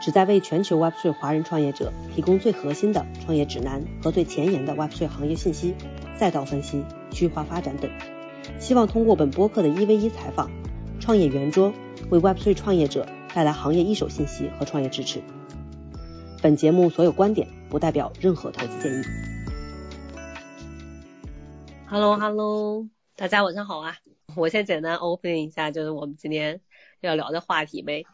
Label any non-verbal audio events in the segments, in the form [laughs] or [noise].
旨在为全球 Web3 华人创业者提供最核心的创业指南和最前沿的 Web3 行业信息、赛道分析、区域化发展等。希望通过本播客的一 v 一采访、创业圆桌，为 Web3 创业者带来行业一手信息和创业支持。本节目所有观点不代表任何投资建议。Hello Hello，大家晚上好啊！我先简单 open 一下，就是我们今天要聊的话题呗。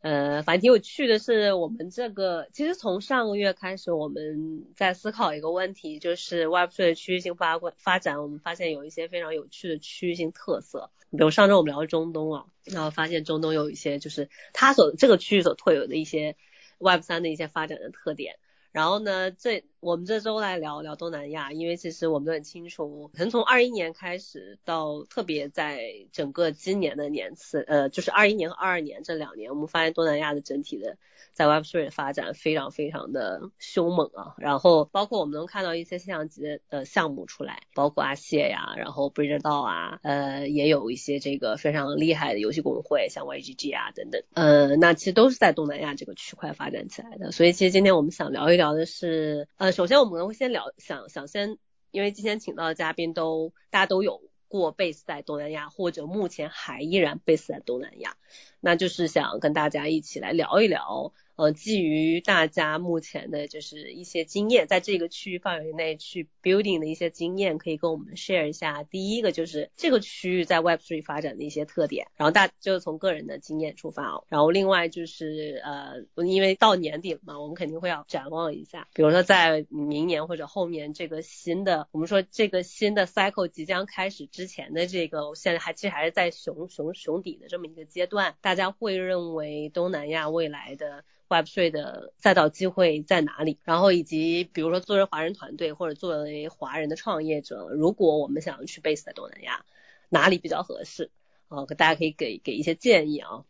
呃，反正挺有趣的是，我们这个其实从上个月开始，我们在思考一个问题，就是 Web3 的区域性发发展，我们发现有一些非常有趣的区域性特色。比如上周我们聊中东啊，然后发现中东有一些就是它所这个区域所特有的一些 Web3 的一些发展的特点。然后呢，这我们这周来聊聊东南亚，因为其实我们都很清楚，可能从二一年开始到特别在整个今年的年次，呃，就是二一年和二二年这两年，我们发现东南亚的整体的。在 Web3 的发展非常非常的凶猛啊，然后包括我们能看到一些现象级的呃项目出来，包括阿谢呀，然后 b r i d g e 道啊，呃也有一些这个非常厉害的游戏公会，像 YGG 啊等等，呃那其实都是在东南亚这个区块发展起来的。所以其实今天我们想聊一聊的是，呃首先我们会先聊，想想先，因为今天请到的嘉宾都大家都有过 base 在东南亚，或者目前还依然 base 在东南亚，那就是想跟大家一起来聊一聊。呃，基于大家目前的就是一些经验，在这个区域范围内去 building 的一些经验，可以跟我们 share 一下。第一个就是这个区域在 Web3 发展的一些特点，然后大就是从个人的经验出发哦。然后另外就是呃，因为到年底了嘛，我们肯定会要展望一下，比如说在明年或者后面这个新的，我们说这个新的 cycle 即将开始之前的这个，现在还其实还是在熊熊熊底的这么一个阶段，大家会认为东南亚未来的。Web3 的赛道机会在哪里？然后以及比如说作为华人团队或者作为华人的创业者，如果我们想要去 base 在东南亚，哪里比较合适？啊，大家可以给给一些建议啊。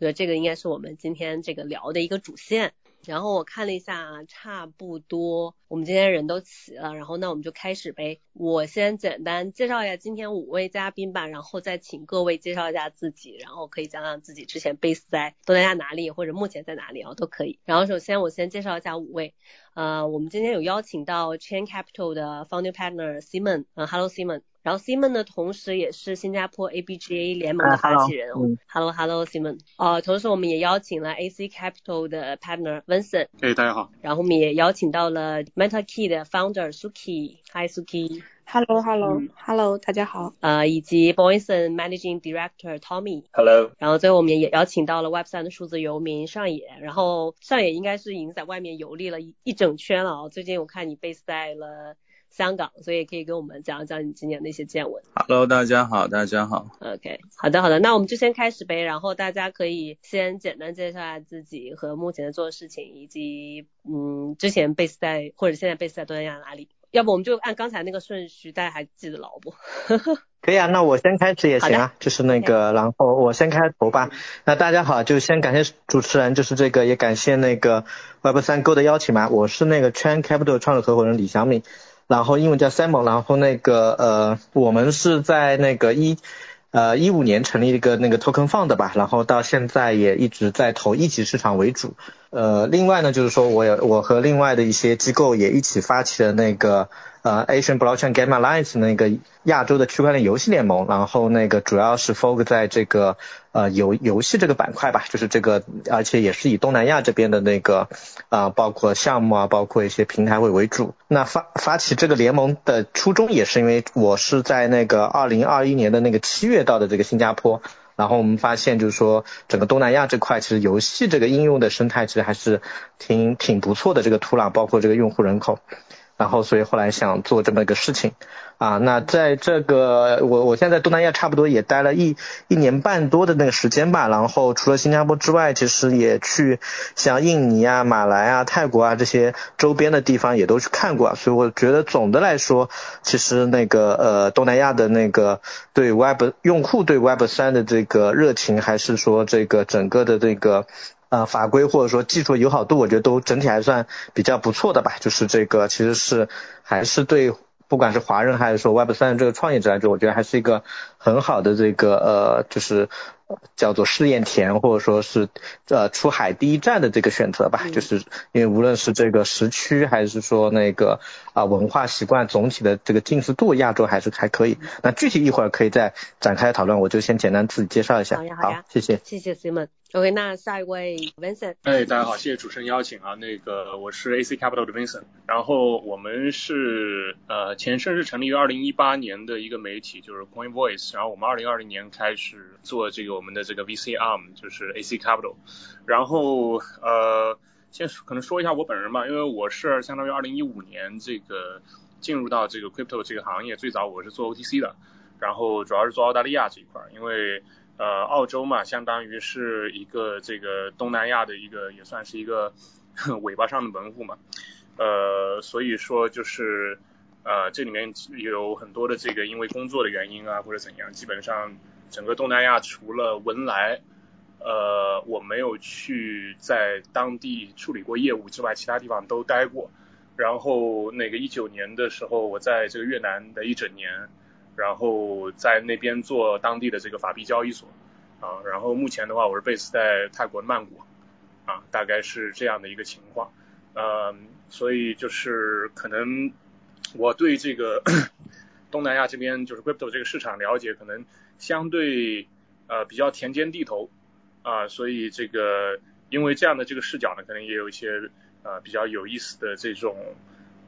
所以这个应该是我们今天这个聊的一个主线。然后我看了一下，差不多我们今天人都齐了，然后那我们就开始呗。我先简单介绍一下今天五位嘉宾吧，然后再请各位介绍一下自己，然后可以讲讲自己之前 base 在东南亚哪里，或者目前在哪里啊，都可以。然后首先我先介绍一下五位，呃，我们今天有邀请到 Chain Capital 的 Founding Partner Simon，嗯，Hello Simon。然后 Simon 呢，同时也是新加坡 ABGA 联盟的发起人。Hello Hello Simon。呃，同时我们也邀请了 AC Capital 的 partner Vincent。哎，大家好。然后我们也邀请到了 MetaKey 的 founder Suki。Hi Suki。Hello Hello Hello，大家好。呃，以及 Boyson Managing Director Tommy。Hello。然后最后我们也邀请到了 Web3 的数字游民上野。然后上野应该是已经在外面游历了一一整圈了啊。最近我看你 base 在了。香港，所以可以跟我们讲一讲你今年的一些见闻。Hello，大家好，大家好。OK，好的，好的，那我们就先开始呗。然后大家可以先简单介绍一下自己和目前的做的事情，以及嗯之前 base 在或者现在 base 在东南亚哪里？要不我们就按刚才那个顺序，大家还记得牢不？[laughs] 可以啊，那我先开始也行啊，就是那个，然后我先开头吧。那大家好，就先感谢主持人，就是这个也感谢那个 Web 三 Go 的邀请嘛。我是那个 Chain Capital 创始合伙人李小敏。然后英文叫 Simon，然后那个呃，我们是在那个一呃一五年成立一个那个 Token Fund 吧，然后到现在也一直在投一级市场为主。呃，另外呢，就是说我也我和另外的一些机构也一起发起了那个。呃，Asian Blockchain Game Alliance 那个亚洲的区块链游戏联盟，然后那个主要是 focus 在这个呃游游戏这个板块吧，就是这个，而且也是以东南亚这边的那个啊，包括项目啊，包括一些平台为为主。那发发起这个联盟的初衷也是因为我是在那个二零二一年的那个七月到的这个新加坡，然后我们发现就是说整个东南亚这块其实游戏这个应用的生态其实还是挺挺不错的，这个土壤包括这个用户人口。然后所以后来想做这么一个事情。啊，那在这个我我现在东南亚差不多也待了一一年半多的那个时间吧，然后除了新加坡之外，其实也去像印尼啊、马来啊、泰国啊这些周边的地方也都去看过，所以我觉得总的来说，其实那个呃东南亚的那个对 Web 用户对 Web 三的这个热情，还是说这个整个的这个呃法规或者说技术友好度，我觉得都整体还算比较不错的吧，就是这个其实是还是对。不管是华人还是说 Web 三这个创业者来说，我觉得还是一个很好的这个呃，就是叫做试验田或者说是呃出海第一站的这个选择吧。就是因为无论是这个时区还是说那个啊文化习惯总体的这个近似度，亚洲还是还可以。那具体一会儿可以再展开讨论，我就先简单自己介绍一下。好呀，好呀，谢谢，谢谢 Simon。OK，那下一位 Vincent。哎，大家好，谢谢主持人邀请啊。那个我是 AC Capital 的 Vincent，然后我们是呃前身是成立于二零一八年的一个媒体，就是 Coin Voice，然后我们二零二零年开始做这个我们的这个 VC arm，就是 AC Capital。然后呃先可能说一下我本人吧，因为我是相当于二零一五年这个进入到这个 crypto 这个行业，最早我是做 OTC 的，然后主要是做澳大利亚这一块，因为。呃，澳洲嘛，相当于是一个这个东南亚的一个，也算是一个尾巴上的门户嘛。呃，所以说就是呃，这里面有很多的这个因为工作的原因啊，或者怎样，基本上整个东南亚除了文莱，呃，我没有去在当地处理过业务之外，其他地方都待过。然后那个一九年的时候，我在这个越南的一整年。然后在那边做当地的这个法币交易所啊，然后目前的话我是 base 在泰国曼谷啊，大概是这样的一个情况，嗯，所以就是可能我对这个 [coughs] 东南亚这边就是 crypto 这个市场了解可能相对呃比较田间地头啊，所以这个因为这样的这个视角呢，可能也有一些呃比较有意思的这种。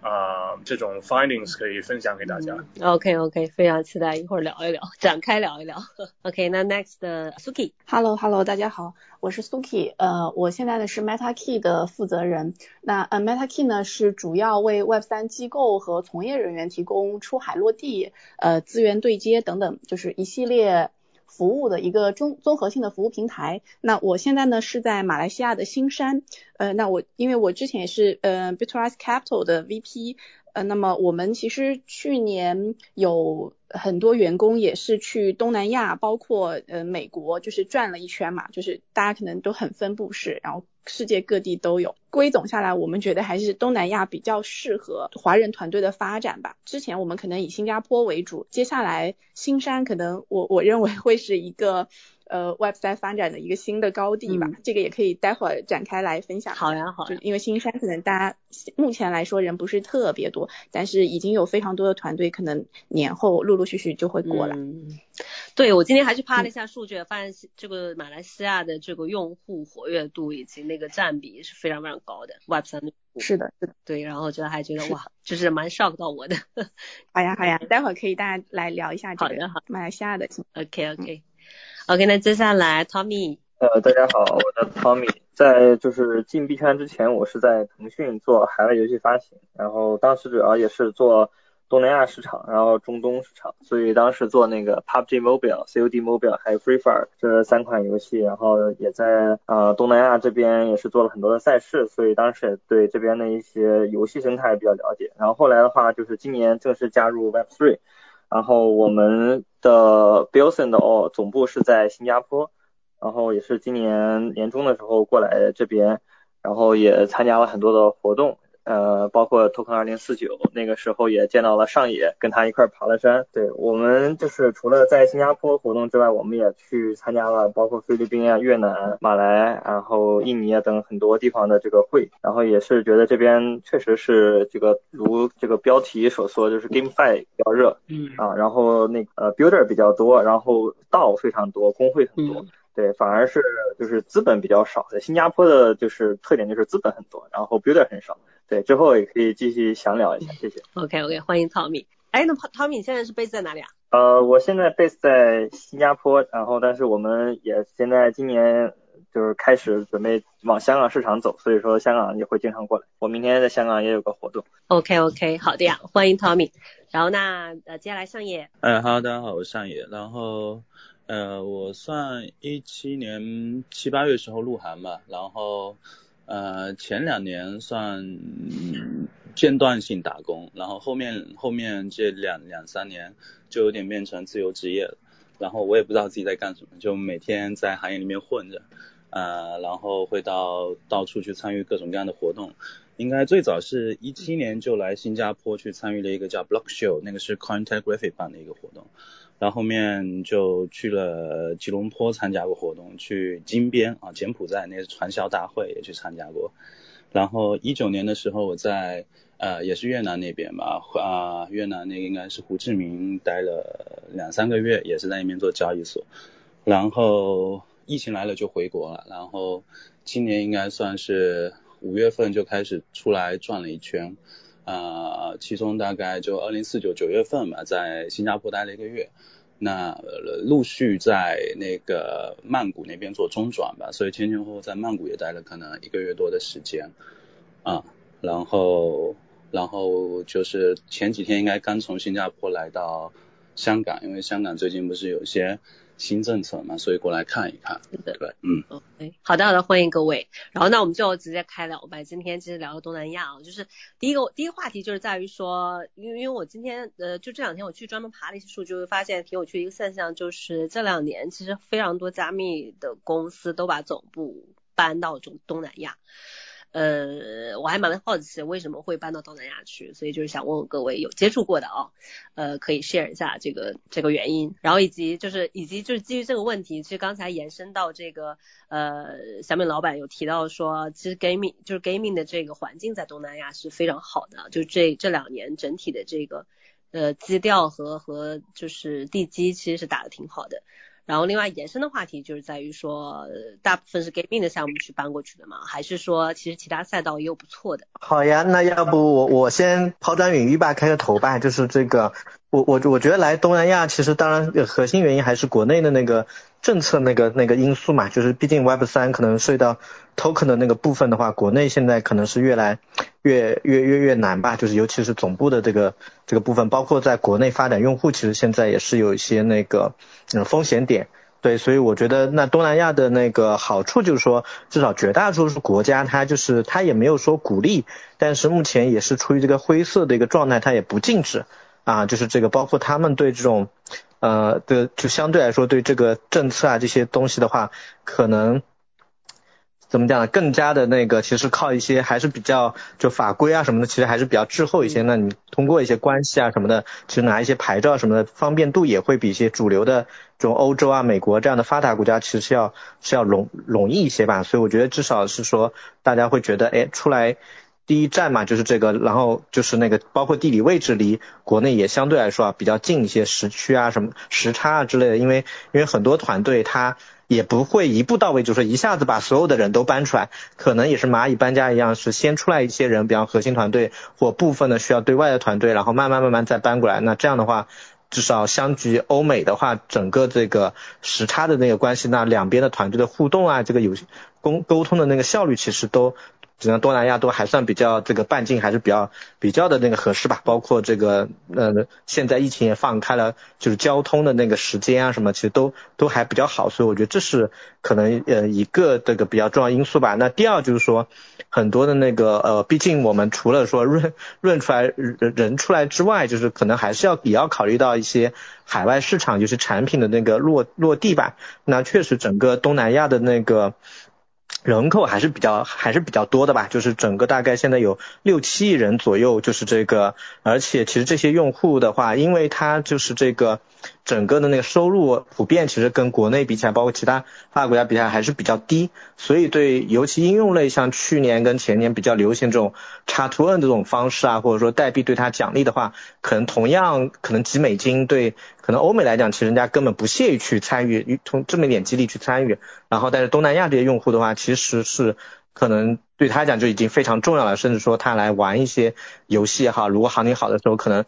啊，这种 findings 可以分享给大家。OK OK，非常期待一会儿聊一聊，展开聊一聊。[laughs] OK，那 next Suki，Hello Hello，大家好，我是 Suki，呃，我现在呢是 MetaKey 的负责人。那呃 MetaKey 呢是主要为 Web 三机构和从业人员提供出海落地、呃资源对接等等，就是一系列。服务的一个综综合性的服务平台。那我现在呢是在马来西亚的新山，呃，那我因为我之前也是呃 Bitrise Capital 的 VP。呃，那么我们其实去年有很多员工也是去东南亚，包括呃美国，就是转了一圈嘛，就是大家可能都很分布式，然后世界各地都有。归总下来，我们觉得还是东南亚比较适合华人团队的发展吧。之前我们可能以新加坡为主，接下来新山可能我我认为会是一个。呃，Web 三发展的一个新的高地吧，这个也可以待会儿展开来分享。好呀，好。就因为新山可能大家目前来说人不是特别多，但是已经有非常多的团队，可能年后陆陆续续就会过来。嗯，对我今天还去扒了一下数据，发现这个马来西亚的这个用户活跃度以及那个占比是非常非常高的，Web 三的。是的，是的。对，然后觉得还觉得哇，就是蛮 shock 到我的。好呀，好呀，待会儿可以大家来聊一下这个马来西亚的。OK OK。OK，那接下来 Tommy。呃，大家好，我叫 Tommy。在就是进币圈之前，我是在腾讯做海外游戏发行，然后当时主要也是做东南亚市场，然后中东市场，所以当时做那个 PUBG Mobile、COD Mobile 还有 Free Fire 这三款游戏，然后也在呃东南亚这边也是做了很多的赛事，所以当时也对这边的一些游戏生态比较了解。然后后来的话，就是今年正式加入 Web3。然后我们的 Billson 的哦总部是在新加坡，然后也是今年年中的时候过来这边，然后也参加了很多的活动。呃，包括 Token 二零四九，那个时候也见到了上野，跟他一块爬了山。对我们就是除了在新加坡活动之外，我们也去参加了包括菲律宾啊、越南、马来，然后印尼啊等很多地方的这个会。然后也是觉得这边确实是这个如这个标题所说，就是 GameFi 比较热，嗯啊，然后那个呃 Builder 比较多，然后道非常多，工会很多。对，反而是就是资本比较少。在新加坡的就是特点就是资本很多，然后 Builder 很少。对，之后也可以继续详聊一下，谢谢。OK OK，欢迎 Tommy。哎，那 Tommy 现在是 base 在哪里啊？呃，我现在 base 在新加坡，然后但是我们也现在今年就是开始准备往香港市场走，所以说香港也会经常过来。我明天在香港也有个活动。OK OK，好的呀，欢迎 Tommy。然后那呃接下来上野。哎哈喽，大家好，我是上野。然后呃我算一七年七八月时候入行吧，然后呃前两年算间断性打工，然后后面后面这两两三年就有点变成自由职业了。然后我也不知道自己在干什么，就每天在行业里面混着，呃，然后会到到处去参与各种各样的活动。应该最早是一七年就来新加坡去参与了一个叫 Block Show，那个是 Cointelgraphy 办的一个活动。然后后面就去了吉隆坡参加过活动，去金边啊柬埔寨那个传销大会也去参加过。然后一九年的时候我在呃也是越南那边吧，啊越南那个应该是胡志明待了两三个月，也是在那边做交易所。然后疫情来了就回国了，然后今年应该算是。五月份就开始出来转了一圈，啊，其中大概就二零四九九月份吧，在新加坡待了一个月，那陆续在那个曼谷那边做中转吧，所以前前后后在曼谷也待了可能一个月多的时间，啊，然后然后就是前几天应该刚从新加坡来到香港，因为香港最近不是有些。新政策嘛，所以过来看一看。对对，嗯，OK，好的好的，欢迎各位。然后那我们就直接开聊吧。今天其实聊东南亚啊，就是第一个第一个话题就是在于说，因为因为我今天呃就这两天我去专门爬了一些数据，会发现挺有趣的一个现象，就是这两年其实非常多加密的公司都把总部搬到中东南亚。呃，我还蛮好奇为什么会搬到东南亚去，所以就是想问问各位有接触过的啊，呃，可以 share 一下这个这个原因，然后以及就是以及就是基于这个问题，其实刚才延伸到这个呃小敏老板有提到说，其实 gaming 就是 gaming 的这个环境在东南亚是非常好的，就这这两年整体的这个呃基调和和就是地基其实是打的挺好的。然后另外延伸的话题就是在于说，大部分是 gaming 的项目去搬过去的嘛？还是说其实其他赛道也有不错的？好呀，那要不我我先抛砖引玉吧，开个头吧。就是这个，我我我觉得来东南亚其实当然核心原因还是国内的那个政策那个那个因素嘛。就是毕竟 Web 三可能涉及到 token 的那个部分的话，国内现在可能是越来越越越越难吧。就是尤其是总部的这个这个部分，包括在国内发展用户，其实现在也是有一些那个。嗯，风险点，对，所以我觉得那东南亚的那个好处就是说，至少绝大多数国家它就是它也没有说鼓励，但是目前也是处于这个灰色的一个状态，它也不禁止啊，就是这个包括他们对这种呃的就相对来说对这个政策啊这些东西的话，可能。怎么讲呢？更加的那个，其实靠一些还是比较就法规啊什么的，其实还是比较滞后一些。那你通过一些关系啊什么的，其实拿一些牌照什么的，方便度也会比一些主流的这种欧洲啊、美国这样的发达国家，其实是要是要容容易一些吧。所以我觉得至少是说，大家会觉得，哎，出来第一站嘛，就是这个，然后就是那个，包括地理位置离国内也相对来说啊比较近一些，时区啊什么时差啊之类的，因为因为很多团队它。也不会一步到位，就是一下子把所有的人都搬出来，可能也是蚂蚁搬家一样，是先出来一些人，比方核心团队或部分的需要对外的团队，然后慢慢慢慢再搬过来。那这样的话，至少相距欧美的话，整个这个时差的那个关系，那两边的团队的互动啊，这个有沟沟通的那个效率，其实都。实际上东南亚都还算比较这个半径还是比较比较的那个合适吧，包括这个呃现在疫情也放开了，就是交通的那个时间啊什么，其实都都还比较好，所以我觉得这是可能呃一个这个比较重要因素吧。那第二就是说很多的那个呃，毕竟我们除了说润润出来人人出来之外，就是可能还是要也要考虑到一些海外市场，就是产品的那个落落地吧。那确实整个东南亚的那个。人口还是比较还是比较多的吧，就是整个大概现在有六七亿人左右，就是这个，而且其实这些用户的话，因为它就是这个。整个的那个收入普遍其实跟国内比起来，包括其他发达国家比起来还是比较低，所以对尤其应用类，像去年跟前年比较流行这种插图 N 这种方式啊，或者说代币对它奖励的话，可能同样可能几美金对可能欧美来讲，其实人家根本不屑于去参与，从这么一点激励去参与，然后但是东南亚这些用户的话，其实是。可能对他来讲就已经非常重要了，甚至说他来玩一些游戏也好，如果行情好的时候，可能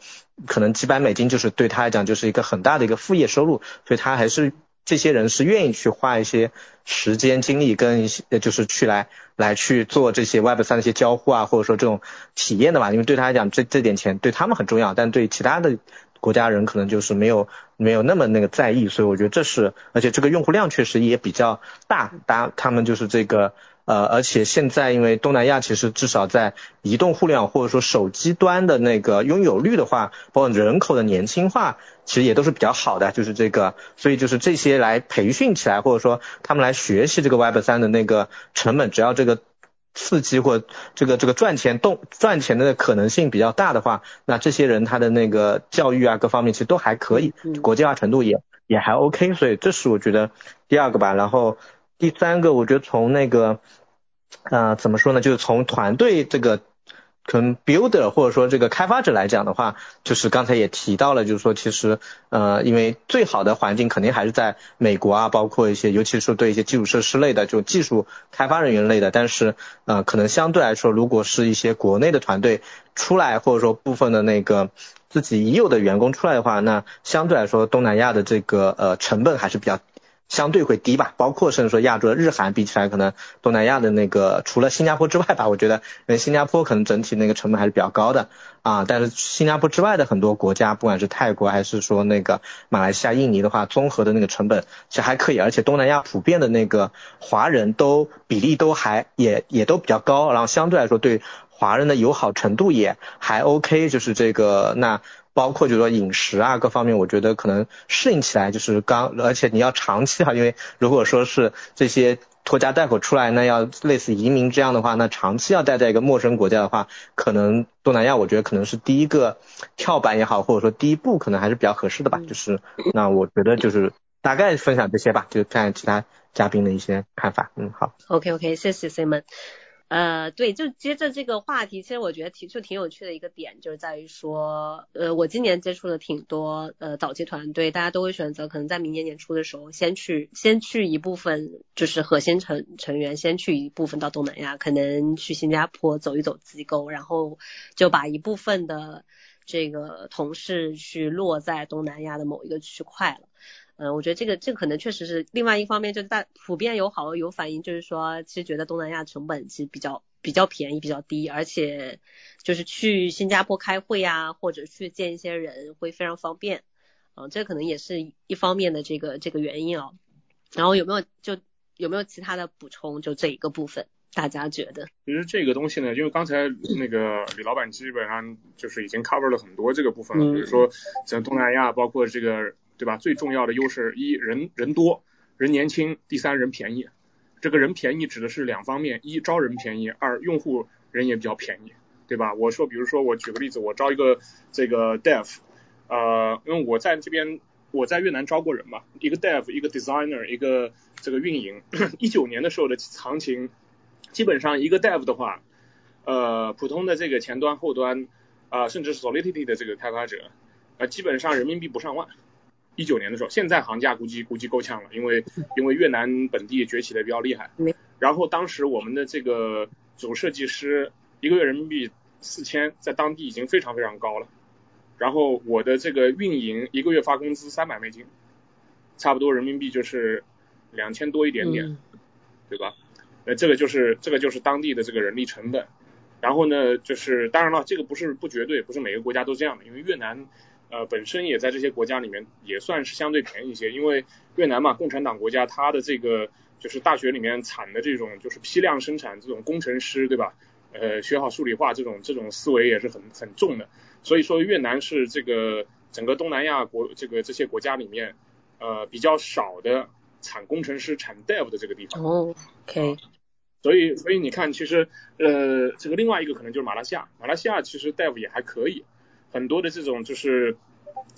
可能几百美金就是对他来讲就是一个很大的一个副业收入，所以他还是这些人是愿意去花一些时间精力跟一些就是去来来去做这些 Web 三的一些交互啊，或者说这种体验的吧，因为对他来讲这这点钱对他们很重要，但对其他的国家人可能就是没有没有那么那个在意，所以我觉得这是，而且这个用户量确实也比较大，大他们就是这个。呃，而且现在因为东南亚其实至少在移动互联网或者说手机端的那个拥有率的话，包括人口的年轻化，其实也都是比较好的，就是这个，所以就是这些来培训起来，或者说他们来学习这个 Web 三的那个成本，只要这个刺激或这个这个赚钱动赚钱的可能性比较大的话，那这些人他的那个教育啊各方面其实都还可以，国际化程度也也还 OK，所以这是我觉得第二个吧，然后。第三个，我觉得从那个，呃，怎么说呢？就是从团队这个，可能 builder 或者说这个开发者来讲的话，就是刚才也提到了，就是说其实，呃，因为最好的环境肯定还是在美国啊，包括一些，尤其是对一些基础设施类的，就技术开发人员类的。但是，呃，可能相对来说，如果是一些国内的团队出来，或者说部分的那个自己已有的员工出来的话，那相对来说，东南亚的这个呃成本还是比较。相对会低吧，包括甚至说亚洲的日韩比起来，可能东南亚的那个除了新加坡之外吧，我觉得，因为新加坡可能整体那个成本还是比较高的啊，但是新加坡之外的很多国家，不管是泰国还是说那个马来西亚、印尼的话，综合的那个成本其实还可以，而且东南亚普遍的那个华人都比例都还也也都比较高，然后相对来说对华人的友好程度也还 OK，就是这个那。包括就是说饮食啊各方面，我觉得可能适应起来就是刚，而且你要长期哈，因为如果说是这些拖家带口出来，那要类似移民这样的话，那长期要待在一个陌生国家的话，可能东南亚我觉得可能是第一个跳板也好，或者说第一步可能还是比较合适的吧。就是那我觉得就是大概分享这些吧，就看其他嘉宾的一些看法。嗯，好。OK OK，谢谢 Simon。呃，对，就接着这个话题，其实我觉得挺就挺有趣的一个点，就是在于说，呃，我今年接触了挺多呃早期团队，大家都会选择可能在明年年初的时候，先去先去一部分，就是核心成成员先去一部分到东南亚，可能去新加坡走一走机构，然后就把一部分的这个同事去落在东南亚的某一个区块了。嗯，我觉得这个这个可能确实是另外一方面，就是大普遍有好有反应，就是说其实觉得东南亚成本其实比较比较便宜，比较低，而且就是去新加坡开会啊，或者去见一些人会非常方便，嗯，这可能也是一方面的这个这个原因哦。然后有没有就有没有其他的补充？就这一个部分，大家觉得？其实这个东西呢，因为刚才那个李老板基本上就是已经 cover 了很多这个部分了，比如说像东南亚，包括这个。对吧？最重要的优势一人人多人年轻，第三人便宜。这个人便宜指的是两方面：一招人便宜，二用户人也比较便宜，对吧？我说，比如说我举个例子，我招一个这个 dev，呃，因为我在这边我在越南招过人嘛，一个 dev，一个 designer，一个这个运营。[coughs] 一九年的时候的行情，基本上一个 dev 的话，呃，普通的这个前端后端啊，甚至是 Solidity 的这个开发者，呃，基本上人民币不上万。一九年的时候，现在行价估计估计够呛了，因为因为越南本地崛起的比较厉害。然后当时我们的这个总设计师一个月人民币四千，在当地已经非常非常高了。然后我的这个运营一个月发工资三百美金，差不多人民币就是两千多一点点，对吧？那这个就是这个就是当地的这个人力成本。然后呢，就是当然了，这个不是不绝对，不是每个国家都这样的，因为越南。呃，本身也在这些国家里面也算是相对便宜一些，因为越南嘛，共产党国家，它的这个就是大学里面产的这种就是批量生产这种工程师，对吧？呃，学好数理化这种这种思维也是很很重的，所以说越南是这个整个东南亚国这个这些国家里面呃比较少的产工程师产 dev 的这个地方。哦，OK。所以所以你看，其实呃这个另外一个可能就是马来西亚，马来西亚其实 dev 也还可以。很多的这种就是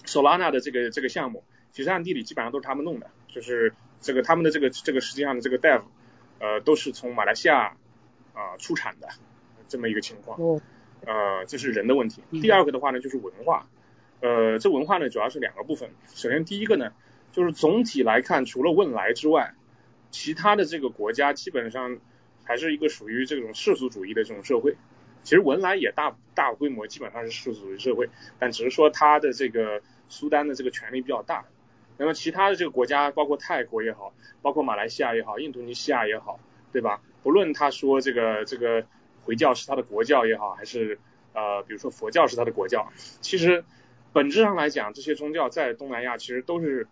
Solana 的这个这个项目，其实暗地里基本上都是他们弄的，就是这个他们的这个这个实际上的这个 Dev，呃，都是从马来西亚啊出产的这么一个情况，呃，这是人的问题。第二个的话呢，就是文化，呃，这文化呢主要是两个部分。首先第一个呢，就是总体来看，除了汶莱之外，其他的这个国家基本上还是一个属于这种世俗主义的这种社会。其实文莱也大大规模，基本上是世俗主义社会，但只是说它的这个苏丹的这个权力比较大，那么其他的这个国家，包括泰国也好，包括马来西亚也好，印度尼西亚也好，对吧？不论他说这个这个回教是他的国教也好，还是呃比如说佛教是他的国教，其实本质上来讲，这些宗教在东南亚其实都是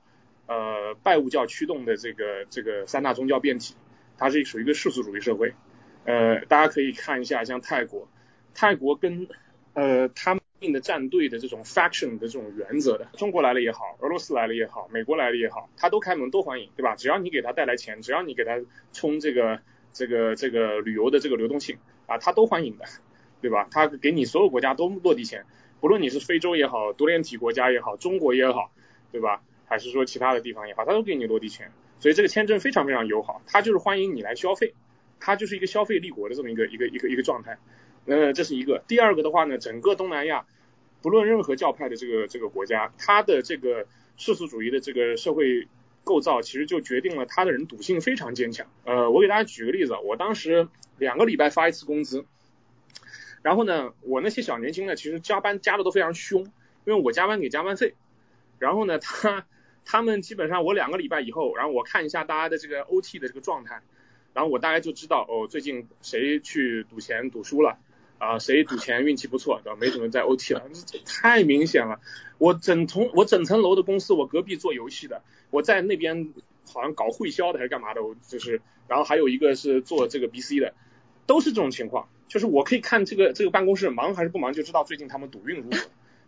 呃拜物教驱动的这个这个三大宗教变体，它是属于一个世俗主义社会。呃，大家可以看一下，像泰国，泰国跟呃他们的战队的这种 faction 的这种原则的，中国来了也好，俄罗斯来了也好，美国来了也好，他都开门都欢迎，对吧？只要你给他带来钱，只要你给他充这个这个这个旅游的这个流动性啊，他都欢迎的，对吧？他给你所有国家都落地钱，不论你是非洲也好，多联体国家也好，中国也好，对吧？还是说其他的地方也好，他都给你落地钱，所以这个签证非常非常友好，他就是欢迎你来消费。它就是一个消费立国的这么一个一个一个一个状态，呃，这是一个。第二个的话呢，整个东南亚，不论任何教派的这个这个国家，它的这个世俗主义的这个社会构造，其实就决定了它的人赌性非常坚强。呃，我给大家举个例子，我当时两个礼拜发一次工资，然后呢，我那些小年轻呢，其实加班加的都非常凶，因为我加班给加班费，然后呢，他他们基本上我两个礼拜以后，然后我看一下大家的这个 OT 的这个状态。然后我大概就知道哦，最近谁去赌钱赌输了啊？谁赌钱运气不错，对吧？没准备在 OT 了，这太明显了。我整层我整层楼的公司，我隔壁做游戏的，我在那边好像搞会销的还是干嘛的，我就是，然后还有一个是做这个 BC 的，都是这种情况。就是我可以看这个这个办公室忙还是不忙，就知道最近他们赌运如何。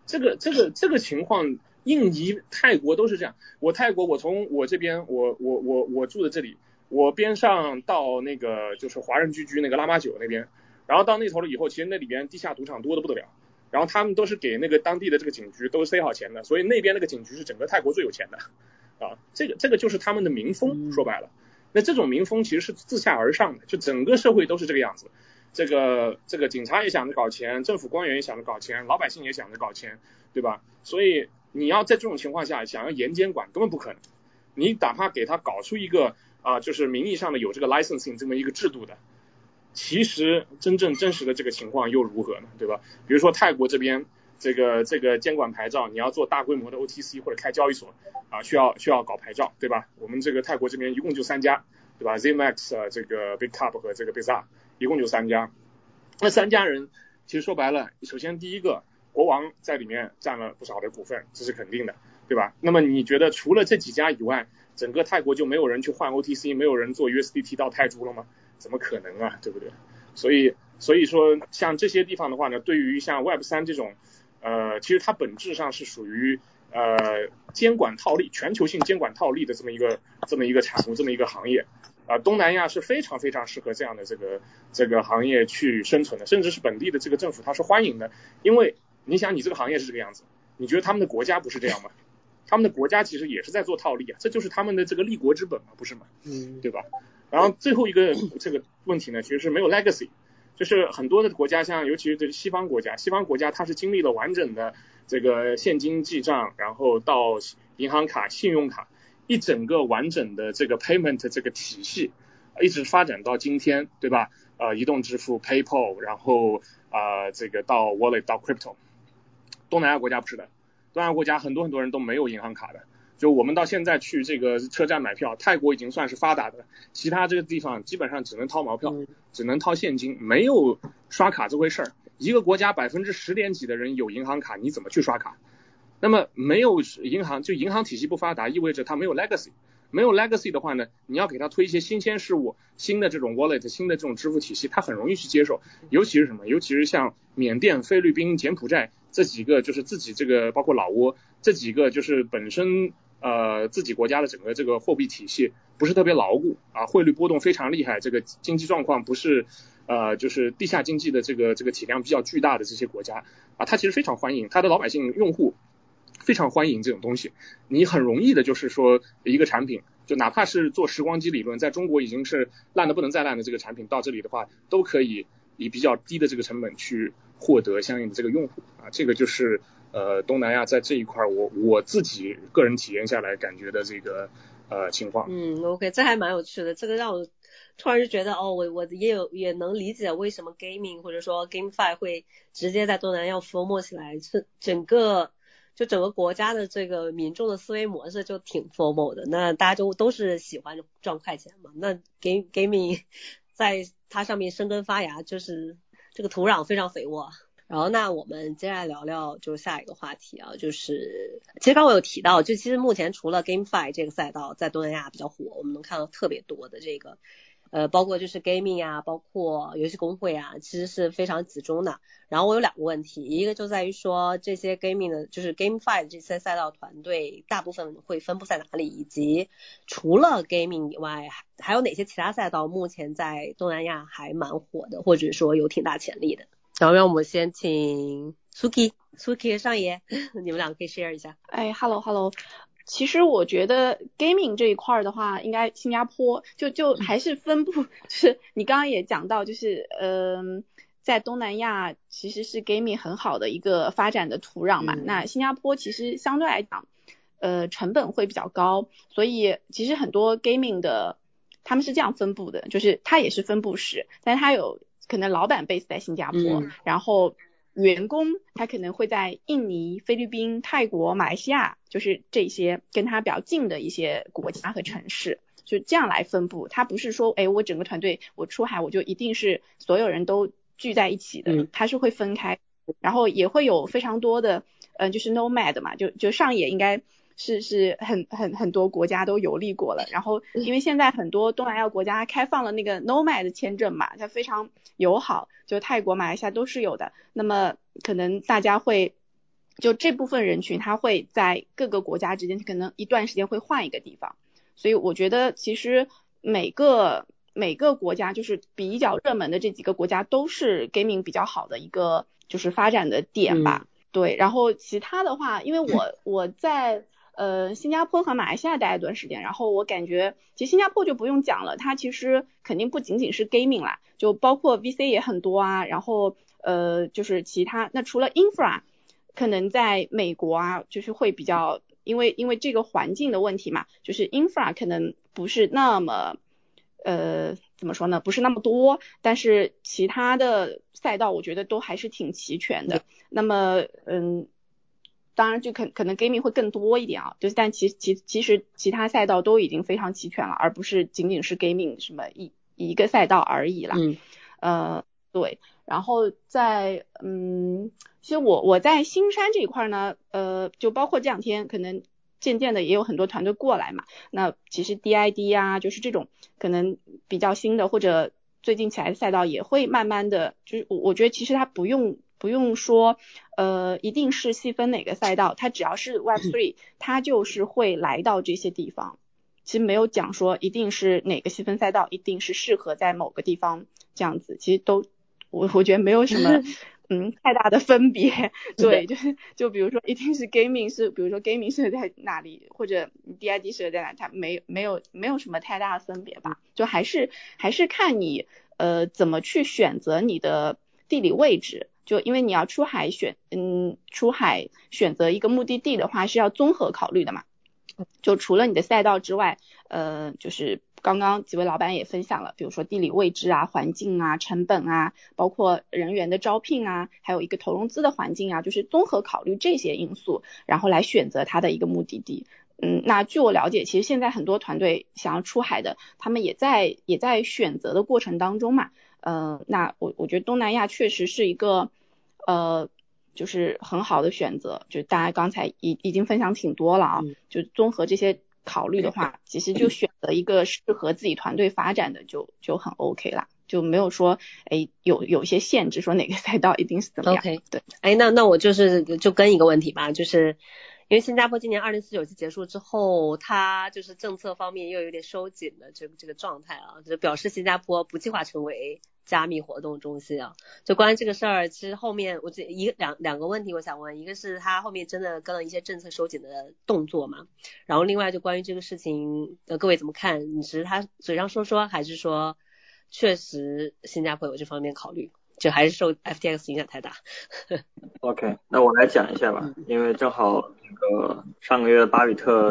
这个这个这个情况，印尼、泰国都是这样。我泰国，我从我这边，我我我我住的这里。我边上到那个就是华人聚居那个拉玛九那边，然后到那头了以后，其实那里边地下赌场多的不得了，然后他们都是给那个当地的这个警局都塞好钱的，所以那边那个警局是整个泰国最有钱的，啊，这个这个就是他们的民风，说白了，那这种民风其实是自下而上的，就整个社会都是这个样子，这个这个警察也想着搞钱，政府官员也想着搞钱，老百姓也想着搞钱，对吧？所以你要在这种情况下想要严监管根本不可能，你哪怕给他搞出一个。啊，就是名义上的有这个 licensing 这么一个制度的，其实真正真实的这个情况又如何呢？对吧？比如说泰国这边这个这个监管牌照，你要做大规模的 OTC 或者开交易所啊，需要需要搞牌照，对吧？我们这个泰国这边一共就三家，对吧？Zmax 啊，这个 Big Cup 和这个 b i z a r 一共就三家，那三家人其实说白了，首先第一个国王在里面占了不少的股份，这是肯定的，对吧？那么你觉得除了这几家以外？整个泰国就没有人去换 OTC，没有人做 USDT 到泰铢了吗？怎么可能啊，对不对？所以所以说像这些地方的话呢，对于像 Web 三这种，呃，其实它本质上是属于呃监管套利、全球性监管套利的这么一个这么一个产物、这么一个行业啊。东南亚是非常非常适合这样的这个这个行业去生存的，甚至是本地的这个政府它是欢迎的，因为你想你这个行业是这个样子，你觉得他们的国家不是这样吗？他们的国家其实也是在做套利啊，这就是他们的这个立国之本嘛，不是吗？嗯，对吧？然后最后一个 [clears throat] 这个问题呢，其实是没有 legacy，就是很多的国家，像尤其是这个西方国家，西方国家它是经历了完整的这个现金记账，然后到银行卡、信用卡一整个完整的这个 payment 这个体系，一直发展到今天，对吧？呃，移动支付 PayPal，然后啊这个到 wallet 到 crypto，东南亚国家不是的。东南亚国家很多很多人都没有银行卡的，就我们到现在去这个车站买票，泰国已经算是发达的，其他这个地方基本上只能掏毛票，只能掏现金，没有刷卡这回事儿。一个国家百分之十点几的人有银行卡，你怎么去刷卡？那么没有银行，就银行体系不发达，意味着它没有 legacy。没有 legacy 的话呢，你要给他推一些新鲜事物，新的这种 wallet，新的这种支付体系，他很容易去接受。尤其是什么？尤其是像缅甸、菲律宾、柬埔寨。这几个就是自己这个，包括老挝这几个，就是本身呃自己国家的整个这个货币体系不是特别牢固啊，汇率波动非常厉害，这个经济状况不是呃就是地下经济的这个这个体量比较巨大的这些国家啊，它其实非常欢迎，它的老百姓用户非常欢迎这种东西，你很容易的就是说一个产品，就哪怕是做时光机理论，在中国已经是烂的不能再烂的这个产品，到这里的话都可以以比较低的这个成本去。获得相应的这个用户啊，这个就是呃东南亚在这一块我我自己个人体验下来感觉的这个呃情况。嗯，OK，这还蛮有趣的，这个让我突然就觉得哦，我我也有也能理解为什么 gaming 或者说 GameFi 会直接在东南亚 form 起来，是整个就整个国家的这个民众的思维模式就挺 formal 的，那大家就都是喜欢赚快钱嘛，那 g gaming [laughs] 在它上面生根发芽，就是这个土壤非常肥沃。然后那我们接下来聊聊就是下一个话题啊，就是其实刚刚我有提到，就其实目前除了 GameFi 这个赛道在东南亚比较火，我们能看到特别多的这个。呃，包括就是 gaming 啊，包括游戏公会啊，其实是非常集中的。然后我有两个问题，一个就在于说这些 gaming 的，就是 GameFi 这些赛道团队，大部分会分布在哪里？以及除了 gaming 以外，还有哪些其他赛道目前在东南亚还蛮火的，或者说有挺大潜力的？然后让我们先请 Suki，Suki 上爷，[laughs] 你们两个可以 share 一下。哎，Hello Hello。其实我觉得 gaming 这一块的话，应该新加坡就就还是分布，[laughs] 就是你刚刚也讲到，就是嗯，在东南亚其实是 gaming 很好的一个发展的土壤嘛。那新加坡其实相对来讲，呃，成本会比较高，所以其实很多 gaming 的他们是这样分布的，就是它也是分布式，但是它有可能老板 base 在新加坡，然后。员工他可能会在印尼、菲律宾、泰国、马来西亚，就是这些跟他比较近的一些国家和城市，就这样来分布。他不是说，哎，我整个团队我出海我就一定是所有人都聚在一起的，他是会分开，然后也会有非常多的，嗯，就是 nomad 嘛，就就上野应该。是是很很很多国家都游历过了，然后因为现在很多东南亚国家开放了那个 nomad 的签证嘛，它非常友好，就泰国、马来西亚都是有的。那么可能大家会就这部分人群，他会在各个国家之间可能一段时间会换一个地方，所以我觉得其实每个每个国家就是比较热门的这几个国家都是 gaming 比较好的一个就是发展的点吧。对，然后其他的话，因为我 [laughs] 我在。呃，新加坡和马来西亚待一段时间，然后我感觉，其实新加坡就不用讲了，它其实肯定不仅仅是 gaming 啦，就包括 VC 也很多啊，然后呃，就是其他，那除了 infra，可能在美国啊，就是会比较，因为因为这个环境的问题嘛，就是 infra 可能不是那么，呃，怎么说呢，不是那么多，但是其他的赛道我觉得都还是挺齐全的，那么嗯。当然，就可可能 gaming 会更多一点啊，就是但其其其实其他赛道都已经非常齐全了，而不是仅仅是 gaming 什么一一个赛道而已啦。嗯，呃，对，然后在嗯，其实我我在新山这一块呢，呃，就包括这两天可能渐渐的也有很多团队过来嘛，那其实 DID 啊，就是这种可能比较新的或者最近起来的赛道也会慢慢的，就是我我觉得其实它不用。不用说，呃，一定是细分哪个赛道，它只要是 [clears throat] Web Three，它就是会来到这些地方。其实没有讲说一定是哪个细分赛道，一定是适合在某个地方这样子。其实都，我我觉得没有什么，[laughs] 嗯，太大的分别。对，就是就比如说，一定是 Gaming 是，比如说 Gaming 是在哪里，或者 DID 是在哪，它没没有没有什么太大的分别吧？就还是还是看你呃怎么去选择你的地理位置。就因为你要出海选，嗯，出海选择一个目的地的话是要综合考虑的嘛。就除了你的赛道之外，呃，就是刚刚几位老板也分享了，比如说地理位置啊、环境啊、成本啊，包括人员的招聘啊，还有一个投融资的环境啊，就是综合考虑这些因素，然后来选择它的一个目的地。嗯，那据我了解，其实现在很多团队想要出海的，他们也在也在选择的过程当中嘛。嗯，那我我觉得东南亚确实是一个呃，就是很好的选择。就大家刚才已已经分享挺多了啊，就综合这些考虑的话，其实就选择一个适合自己团队发展的就就很 OK 啦，就没有说哎有有一些限制，说哪个赛道一定是怎么样。OK，对，哎，那那我就是就跟一个问题吧，就是。因为新加坡今年二零四九期结束之后，它就是政策方面又有点收紧的这个这个状态啊，就表示新加坡不计划成为加密活动中心啊。就关于这个事儿，其实后面我这一两两个问题我想问，一个是它后面真的跟了一些政策收紧的动作嘛？然后另外就关于这个事情，呃，各位怎么看？你是他嘴上说说，还是说确实新加坡有这方面考虑？就还是受 FTX 影响太大。OK，那我来讲一下吧，因为正好那个上个月巴比特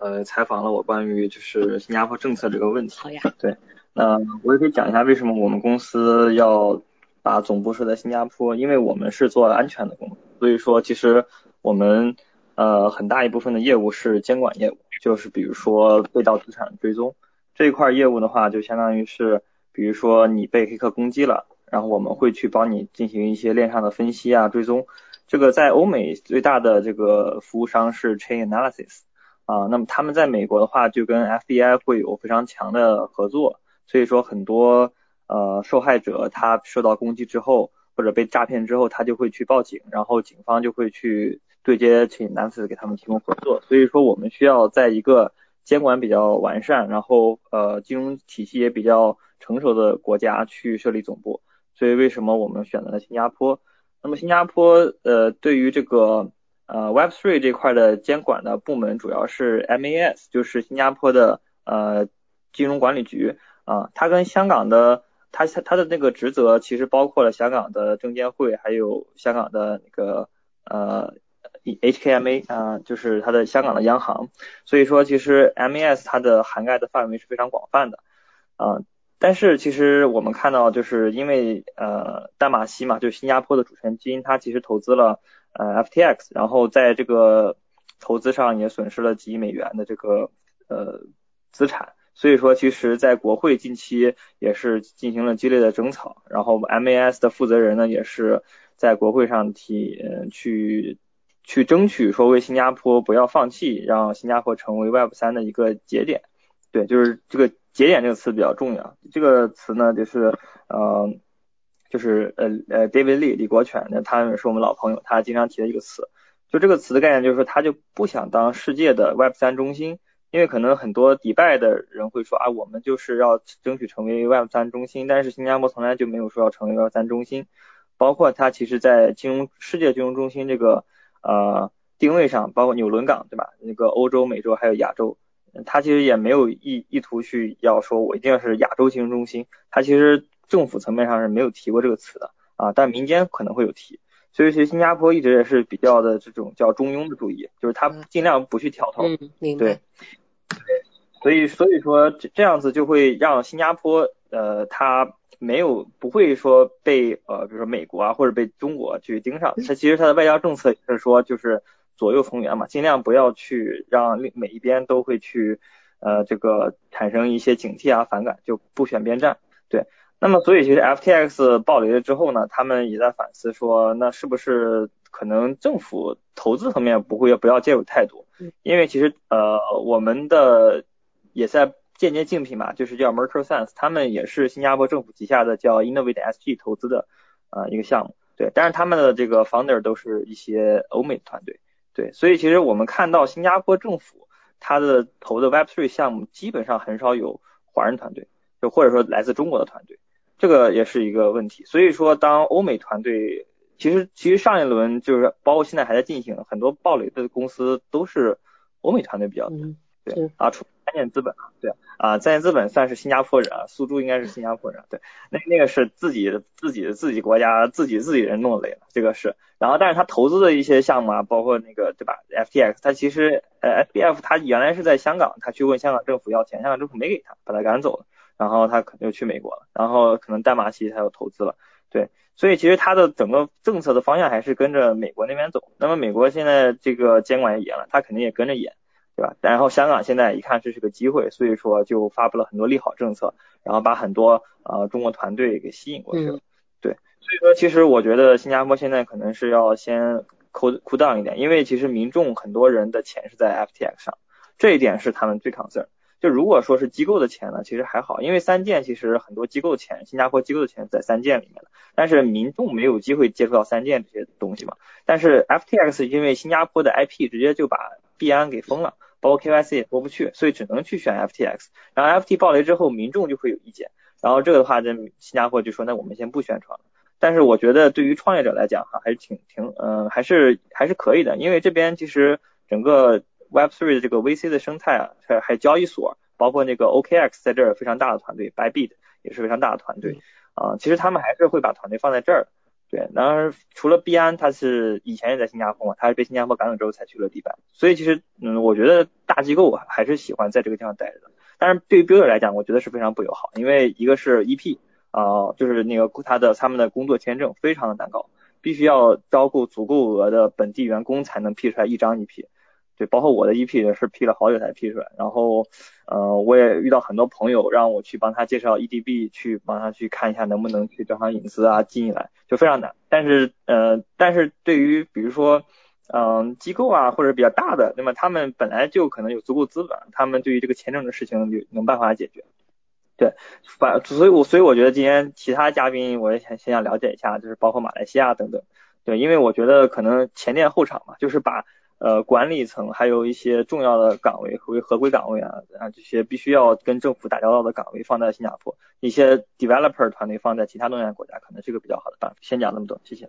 呃采访了我关于就是新加坡政策这个问题。好呀。对，那我也可以讲一下为什么我们公司要把总部设在新加坡，因为我们是做安全的工作，所以说其实我们呃很大一部分的业务是监管业务，就是比如说被盗资产追踪这一块业务的话，就相当于是，比如说你被黑客攻击了，然后我们会去帮你进行一些链上的分析啊追踪。这个在欧美最大的这个服务商是 Chain Analysis 啊，那么他们在美国的话就跟 FBI 会有非常强的合作，所以说很多呃受害者他受到攻击之后或者被诈骗之后，他就会去报警，然后警方就会去对接 Chain Analysis 给他们提供合作，所以说我们需要在一个监管比较完善，然后呃金融体系也比较成熟的国家去设立总部，所以为什么我们选择了新加坡？那么新加坡呃对于这个呃 Web3 这块的监管的部门主要是 MAS，就是新加坡的呃金融管理局啊，它跟香港的它它的那个职责其实包括了香港的证监会，还有香港的那个呃 HKMA 啊，就是它的香港的央行，所以说其实 MAS 它的涵盖的范围是非常广泛的啊。但是其实我们看到，就是因为呃淡马锡嘛，就是新加坡的主权基金，它其实投资了呃 FTX，然后在这个投资上也损失了几亿美元的这个呃资产，所以说其实在国会近期也是进行了激烈的争吵，然后 MAS 的负责人呢也是在国会上提嗯去去争取说为新加坡不要放弃，让新加坡成为 Web 三的一个节点，对，就是这个。节点这个词比较重要，这个词呢就是呃就是呃呃 David Lee 李国权，那他是我们老朋友，他经常提的一个词，就这个词的概念就是说他就不想当世界的 Web 三中心，因为可能很多迪拜的人会说啊我们就是要争取成为 Web 三中心，但是新加坡从来就没有说要成为 Web 三中心，包括他其实在金融世界金融中心这个呃定位上，包括纽伦港对吧？那个欧洲、美洲还有亚洲。他其实也没有意意图去要说，我一定要是亚洲金融中心。他其实政府层面上是没有提过这个词的啊，但民间可能会有提。所以其实新加坡一直也是比较的这种叫中庸的主义，就是他尽量不去挑头。嗯，明白。对，所以所以说这这样子就会让新加坡呃，他没有不会说被呃，比如说美国啊或者被中国去盯上。他其实他的外交政策是说就是。左右逢源嘛，尽量不要去让每一边都会去呃这个产生一些警惕啊反感，就不选边站。对，那么所以其实 FTX 暴雷了之后呢，他们也在反思说，那是不是可能政府投资层面不会不要介入太多？因为其实呃我们的也在间接竞品嘛，就是叫 Mercer Sense，他们也是新加坡政府旗下的叫 Innovate SG 投资的呃一个项目。对，但是他们的这个 founder 都是一些欧美的团队。对，所以其实我们看到新加坡政府它的投的 Web3 项目基本上很少有华人团队，就或者说来自中国的团队，这个也是一个问题。所以说，当欧美团队其实其实上一轮就是包括现在还在进行很多暴雷的公司都是欧美团队比较多，对啊，除三箭资本啊，对啊，三箭资本算是新加坡人啊，苏州应该是新加坡人，对，那那个是自己自己自己国家自己自己人弄的了，这个是。然后，但是他投资的一些项目啊，包括那个对吧？FTX，他其实呃，SBF 他原来是在香港，他去问香港政府要钱，香港政府没给他，把他赶走了。然后他可能就去美国了，然后可能淡马锡他又投资了，对。所以其实他的整个政策的方向还是跟着美国那边走。那么美国现在这个监管也严了，他肯定也跟着严，对吧？然后香港现在一看这是个机会，所以说就发布了很多利好政策，然后把很多呃中国团队给吸引过去了。对所以说，其实我觉得新加坡现在可能是要先扣扣 down 一点，因为其实民众很多人的钱是在 FTX 上，这一点是他们最 concern。就如果说是机构的钱呢，其实还好，因为三件其实很多机构钱，新加坡机构的钱在三件里面的，但是民众没有机会接触到三件这些东西嘛。但是 FTX 因为新加坡的 IP 直接就把币安给封了，包括 KYC 也过不去，所以只能去选 FTX。然后 FT 暴雷之后，民众就会有意见，然后这个的话，这新加坡就说那我们先不宣传了。但是我觉得对于创业者来讲哈，还是挺挺嗯，还是还是可以的，因为这边其实整个 Web3 的这个 VC 的生态啊，还还交易所，包括那个 OKX 在这儿非常大的团队，Bybit 也是非常大的团队啊，其实他们还是会把团队放在这儿。对，然而除了毕安，他是以前也在新加坡嘛，他是被新加坡赶走之后才去了迪拜，所以其实嗯，我觉得大机构还是喜欢在这个地方待着的。但是对于 Builder 来讲，我觉得是非常不友好，因为一个是 EP。啊，就是那个他的他们的工作签证非常的难搞，必须要招够足够额的本地员工才能批出来一张 EP。对，包括我的 EP 也是批了好久才批出来。然后，呃，我也遇到很多朋友让我去帮他介绍 EDB，去帮他去看一下能不能去正常隐私啊进来，就非常难。但是，呃，但是对于比如说，嗯，机构啊或者比较大的，那么他们本来就可能有足够资本，他们对于这个签证的事情有能办法解决。对，反所以，我所以我觉得今天其他嘉宾我也想先想了解一下，就是包括马来西亚等等。对，因为我觉得可能前店后厂嘛，就是把。呃，管理层还有一些重要的岗位和合规岗位啊啊，这些必须要跟政府打交道的岗位放在新加坡，一些 developer 团队放在其他东南亚国家，可能是个比较好的办法。先讲那么多，谢谢。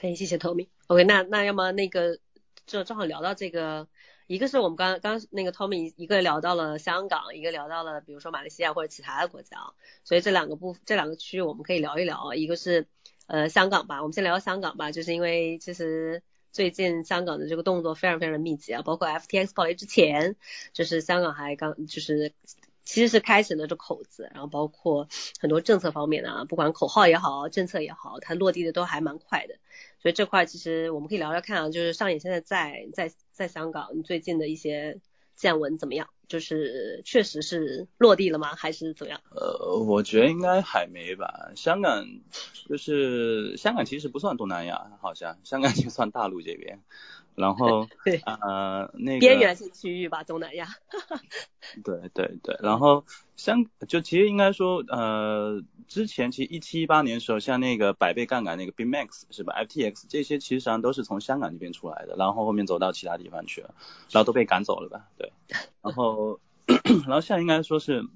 可以，谢谢 Tommy。OK，那那要么那个就正好聊到这个，一个是我们刚刚那个 Tommy 一个聊到了香港，一个聊到了比如说马来西亚或者其他的国家，所以这两个部这两个区域我们可以聊一聊，一个是呃香港吧，我们先聊香港吧，就是因为其实。最近香港的这个动作非常非常的密集啊，包括 FTX 暴雷之前，就是香港还刚就是其实是开启了这口子，然后包括很多政策方面的啊，不管口号也好，政策也好，它落地的都还蛮快的。所以这块其实我们可以聊聊看啊，就是上野现在在在在香港，你最近的一些见闻怎么样？就是确实是落地了吗？还是怎样？呃，我觉得应该还没吧。香港就是香港，其实不算东南亚，好像香港就算大陆这边。然后 [laughs] 对呃那个边缘性区域吧，东南亚。[laughs] 对对对，然后香就其实应该说呃之前其实一七一八年的时候，像那个百倍杠杆那个 BMax 是吧，FTX 这些其实上都是从香港这边出来的，然后后面走到其他地方去了，然后都被赶走了吧？对，[laughs] 然后然后现在应该说是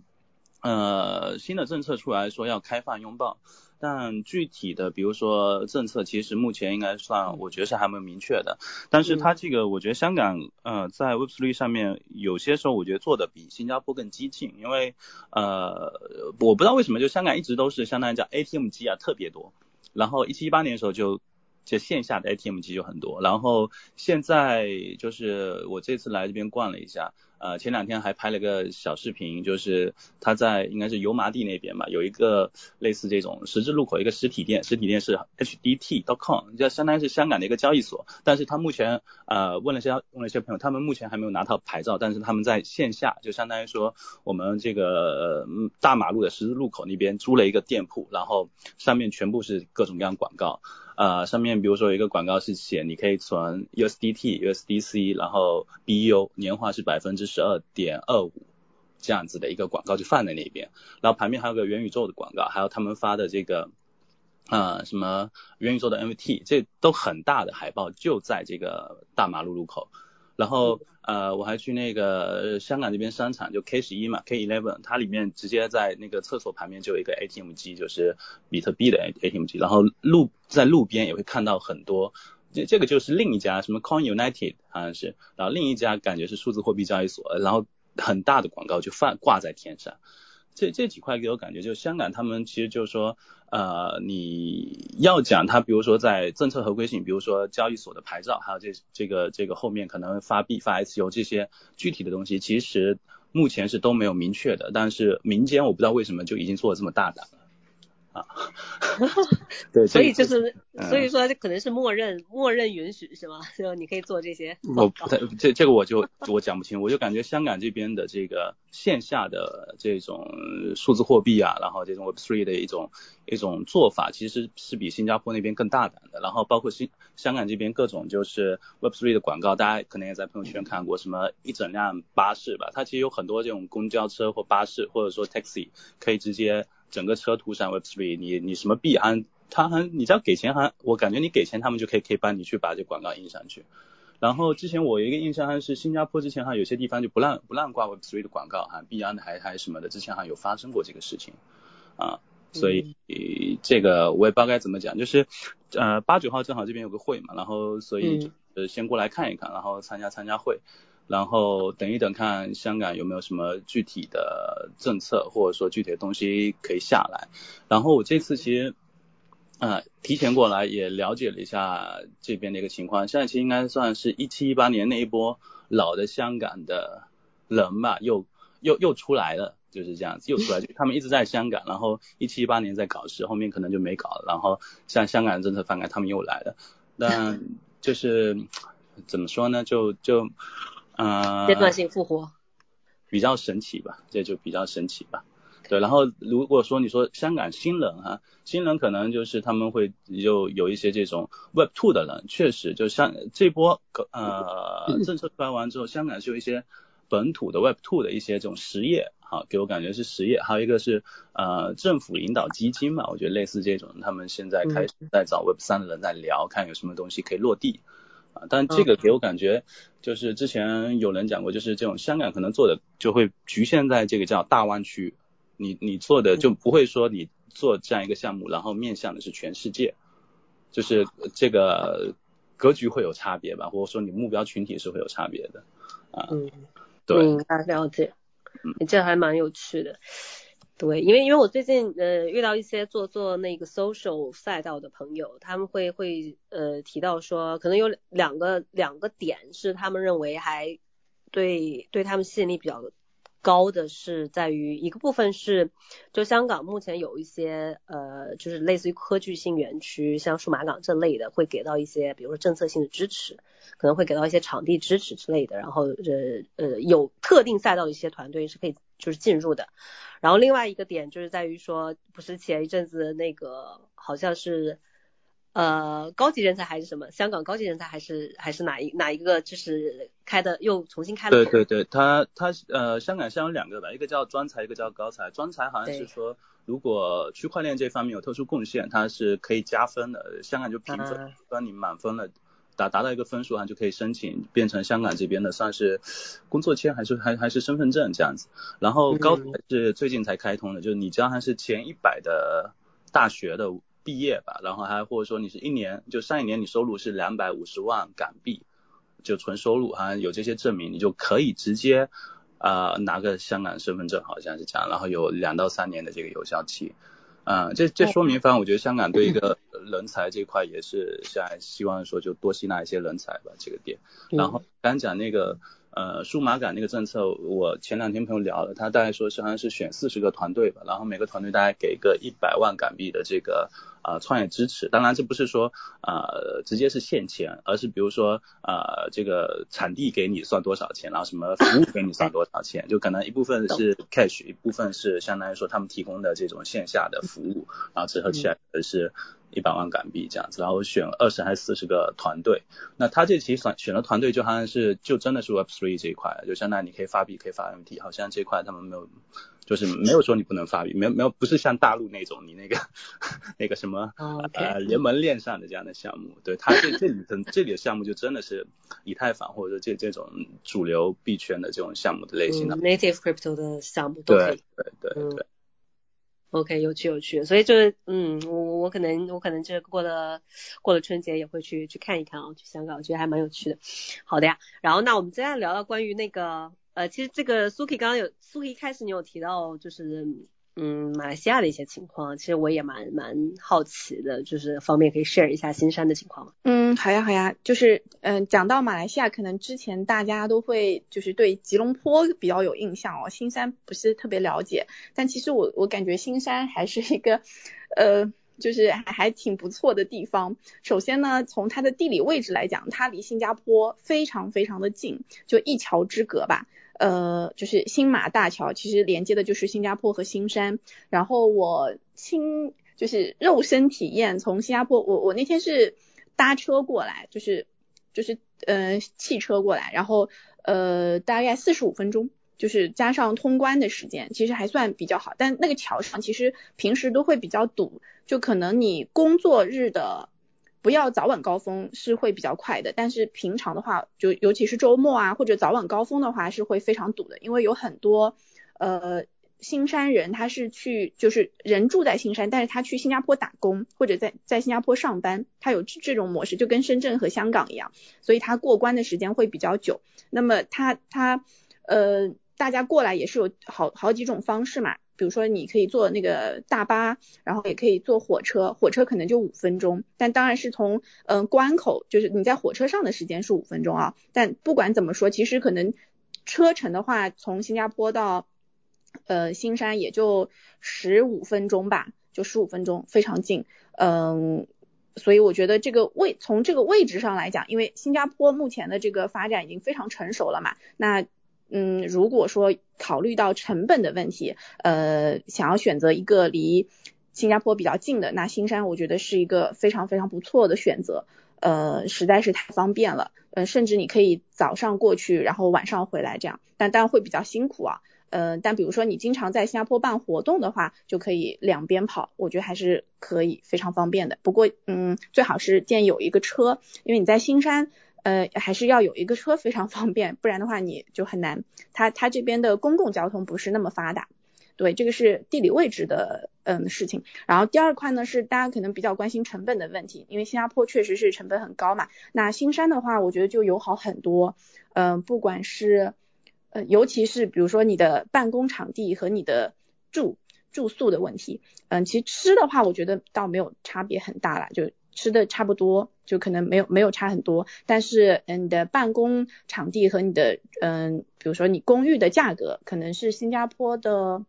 呃新的政策出来说要开放拥抱。但具体的，比如说政策，其实目前应该算，我觉得是还没有明确的。但是它这个，我觉得香港呃在 Web3 上面有些时候我觉得做的比新加坡更激进，因为呃我不知道为什么就香港一直都是相当于叫 ATM 机啊特别多，然后一七一八年的时候就就线下的 ATM 机就很多，然后现在就是我这次来这边逛了一下。呃，前两天还拍了个小视频，就是他在应该是油麻地那边吧，有一个类似这种十字路口一个实体店，实体店是 HDT.com，就相当于是香港的一个交易所，但是他目前呃问了些问了一些朋友，他们目前还没有拿到牌照，但是他们在线下就相当于说我们这个大马路的十字路口那边租了一个店铺，然后上面全部是各种各样广告。呃，上面比如说有一个广告是写你可以存 USDT、USDC，然后 BU 年化是百分之十二点二五这样子的一个广告就放在那边，然后旁边还有个元宇宙的广告，还有他们发的这个呃什么元宇宙的 NFT，这都很大的海报就在这个大马路路口。然后呃我还去那个香港这边商场，就 K 十一嘛，K eleven，它里面直接在那个厕所旁边就有一个 ATM 机，就是比特币的 ATM 机。然后路在路边也会看到很多，这这个就是另一家什么 Coin United 好像是，然后另一家感觉是数字货币交易所，然后很大的广告就放挂在天上。这这几块给我感觉，就香港他们其实就是说，呃，你要讲它，比如说在政策合规性，比如说交易所的牌照，还有这这个这个后面可能发币发 S U 这些具体的东西，其实目前是都没有明确的，但是民间我不知道为什么就已经做的这么大胆了。啊，[laughs] 对，所以就是，所以说这可能是默认默认允许是吗？[laughs] 就你可以做这些。我不太这这个我就我讲不清，我就感觉香港这边的这个线下的这种数字货币啊，然后这种 Web3 的一种一种做法，其实是比新加坡那边更大胆的。然后包括新香港这边各种就是 Web3 的广告，大家可能也在朋友圈看过，什么一整辆巴士吧，它其实有很多这种公交车或巴士或者说 taxi 可以直接。整个车涂上 Web3，你你什么币安他还你只要给钱还我感觉你给钱他们就可以可以帮你去把这广告印上去。然后之前我有一个印象还是新加坡之前哈有些地方就不让不让挂 Web3 的广告哈币安的还还什么的之前哈有发生过这个事情啊，所以这个我也不知道该怎么讲，就是呃八九号正好这边有个会嘛，然后所以呃先过来看一看，然后参加参加会。然后等一等，看香港有没有什么具体的政策，或者说具体的东西可以下来。然后我这次其实，呃，提前过来也了解了一下这边的一个情况。现在其实应该算是一七一八年那一波老的香港的人吧，又又又出来了，就是这样子，又出来，就他们一直在香港，然后一七一八年在搞事，后面可能就没搞了，然后像香港政策反改，他们又来了，但就是怎么说呢，就就呃阶段性复活，比较神奇吧，这就比较神奇吧。对，然后如果说你说香港新人哈，新人可能就是他们会就有一些这种 Web Two 的人，确实就像这波呃 [laughs] 政策出来完之后，香港是有一些本土的 Web Two 的一些这种实业，哈，给我感觉是实业，还有一个是呃政府引导基金嘛，我觉得类似这种，他们现在开始在找 Web 三的人在聊，看有什么东西可以落地啊，但这个给我感觉就是之前有人讲过，就是这种香港可能做的就会局限在这个叫大湾区。你你做的就不会说你做这样一个项目，然后面向的是全世界，就是这个格局会有差别吧，或者说你目标群体是会有差别的啊。嗯，对，明白了解，嗯，这还蛮有趣的。对，因为因为我最近呃遇到一些做做那个 social 赛道的朋友，他们会会呃提到说，可能有两个两个点是他们认为还对对他们吸引力比较。高的是在于一个部分是，就香港目前有一些呃，就是类似于科技性园区，像数码港这类的，会给到一些，比如说政策性的支持，可能会给到一些场地支持之类的。然后呃呃，有特定赛道的一些团队是可以就是进入的。然后另外一个点就是在于说，不是前一阵子那个好像是。呃，高级人才还是什么？香港高级人才还是还是哪一哪一个？就是开的又重新开了。对对对，他他呃，香港现在有两个吧，一个叫专才，一个叫高才。专才好像是说，如果区块链这方面有特殊贡献，它是可以加分的。香港就评分，当你满分了，达达到一个分数啊，就可以申请变成香港这边的算是工作签还是还还是身份证这样子。然后高才是最近才开通的，就是你只要还是前一百的大学的。毕业吧，然后还或者说你是一年，就上一年你收入是两百五十万港币，就纯收入哈，有这些证明，你就可以直接啊拿个香港身份证，好像是这样，然后有两到三年的这个有效期，嗯，这这说明，反正我觉得香港对一个人才这块也是现在希望说就多吸纳一些人才吧，这个点，然后刚讲那个。呃，数码港那个政策，我前两天朋友聊了，他大概说是好像是选四十个团队吧，然后每个团队大概给个一百万港币的这个啊创业支持。当然这不是说呃直接是现钱，而是比如说呃这个场地给你算多少钱，然后什么服务给你算多少钱，就可能一部分是 cash，一部分是相当于说他们提供的这种线下的服务，然后折合起来是。一百万港币这样子，然后选二十还是四十个团队，那他这期选选的团队就好像是就真的是 Web Three 这一块，就相当于你可以发币可以发 MT，好像这块他们没有，就是没有说你不能发币，没有没有不是像大陆那种你那个 [laughs] 那个什么呃联盟链上的这样的项目，对它这这里的这里的项目就真的是以太坊或者说这这种主流币圈的这种项目的类型的 native crypto 的项目都可以，对对对对。OK，有趣有趣，所以就是，嗯，我我可能我可能这过了过了春节也会去去看一看啊，去香港，我觉得还蛮有趣的。好的呀，然后那我们接下来聊聊关于那个，呃，其实这个 Suki 刚刚有 Suki 一开始你有提到就是。嗯，马来西亚的一些情况，其实我也蛮蛮好奇的，就是方便可以 share 一下新山的情况？嗯，好呀好呀，就是嗯，讲到马来西亚，可能之前大家都会就是对吉隆坡比较有印象哦，新山不是特别了解，但其实我我感觉新山还是一个呃，就是还还挺不错的地方。首先呢，从它的地理位置来讲，它离新加坡非常非常的近，就一桥之隔吧。呃，就是新马大桥，其实连接的就是新加坡和新山。然后我亲，就是肉身体验从新加坡，我我那天是搭车过来，就是就是呃汽车过来，然后呃大概四十五分钟，就是加上通关的时间，其实还算比较好。但那个桥上其实平时都会比较堵，就可能你工作日的。不要早晚高峰是会比较快的，但是平常的话，就尤其是周末啊或者早晚高峰的话是会非常堵的，因为有很多呃新山人他是去就是人住在新山，但是他去新加坡打工或者在在新加坡上班，他有这种模式，就跟深圳和香港一样，所以他过关的时间会比较久。那么他他呃大家过来也是有好好几种方式嘛。比如说，你可以坐那个大巴，然后也可以坐火车，火车可能就五分钟，但当然是从嗯关口，就是你在火车上的时间是五分钟啊。但不管怎么说，其实可能车程的话，从新加坡到呃新山也就十五分钟吧，就十五分钟，非常近。嗯，所以我觉得这个位从这个位置上来讲，因为新加坡目前的这个发展已经非常成熟了嘛，那嗯，如果说考虑到成本的问题，呃，想要选择一个离新加坡比较近的，那新山我觉得是一个非常非常不错的选择，呃，实在是太方便了，呃，甚至你可以早上过去，然后晚上回来这样，但当然会比较辛苦啊，呃，但比如说你经常在新加坡办活动的话，就可以两边跑，我觉得还是可以非常方便的。不过，嗯，最好是建有一个车，因为你在新山。呃，还是要有一个车非常方便，不然的话你就很难。它它这边的公共交通不是那么发达，对，这个是地理位置的嗯事情。然后第二块呢是大家可能比较关心成本的问题，因为新加坡确实是成本很高嘛。那新山的话，我觉得就友好很多。嗯，不管是呃，尤其是比如说你的办公场地和你的住住宿的问题，嗯，其实吃的话，我觉得倒没有差别很大了，就。吃的差不多，就可能没有没有差很多，但是嗯，你的办公场地和你的嗯，比如说你公寓的价格，可能是新加坡的，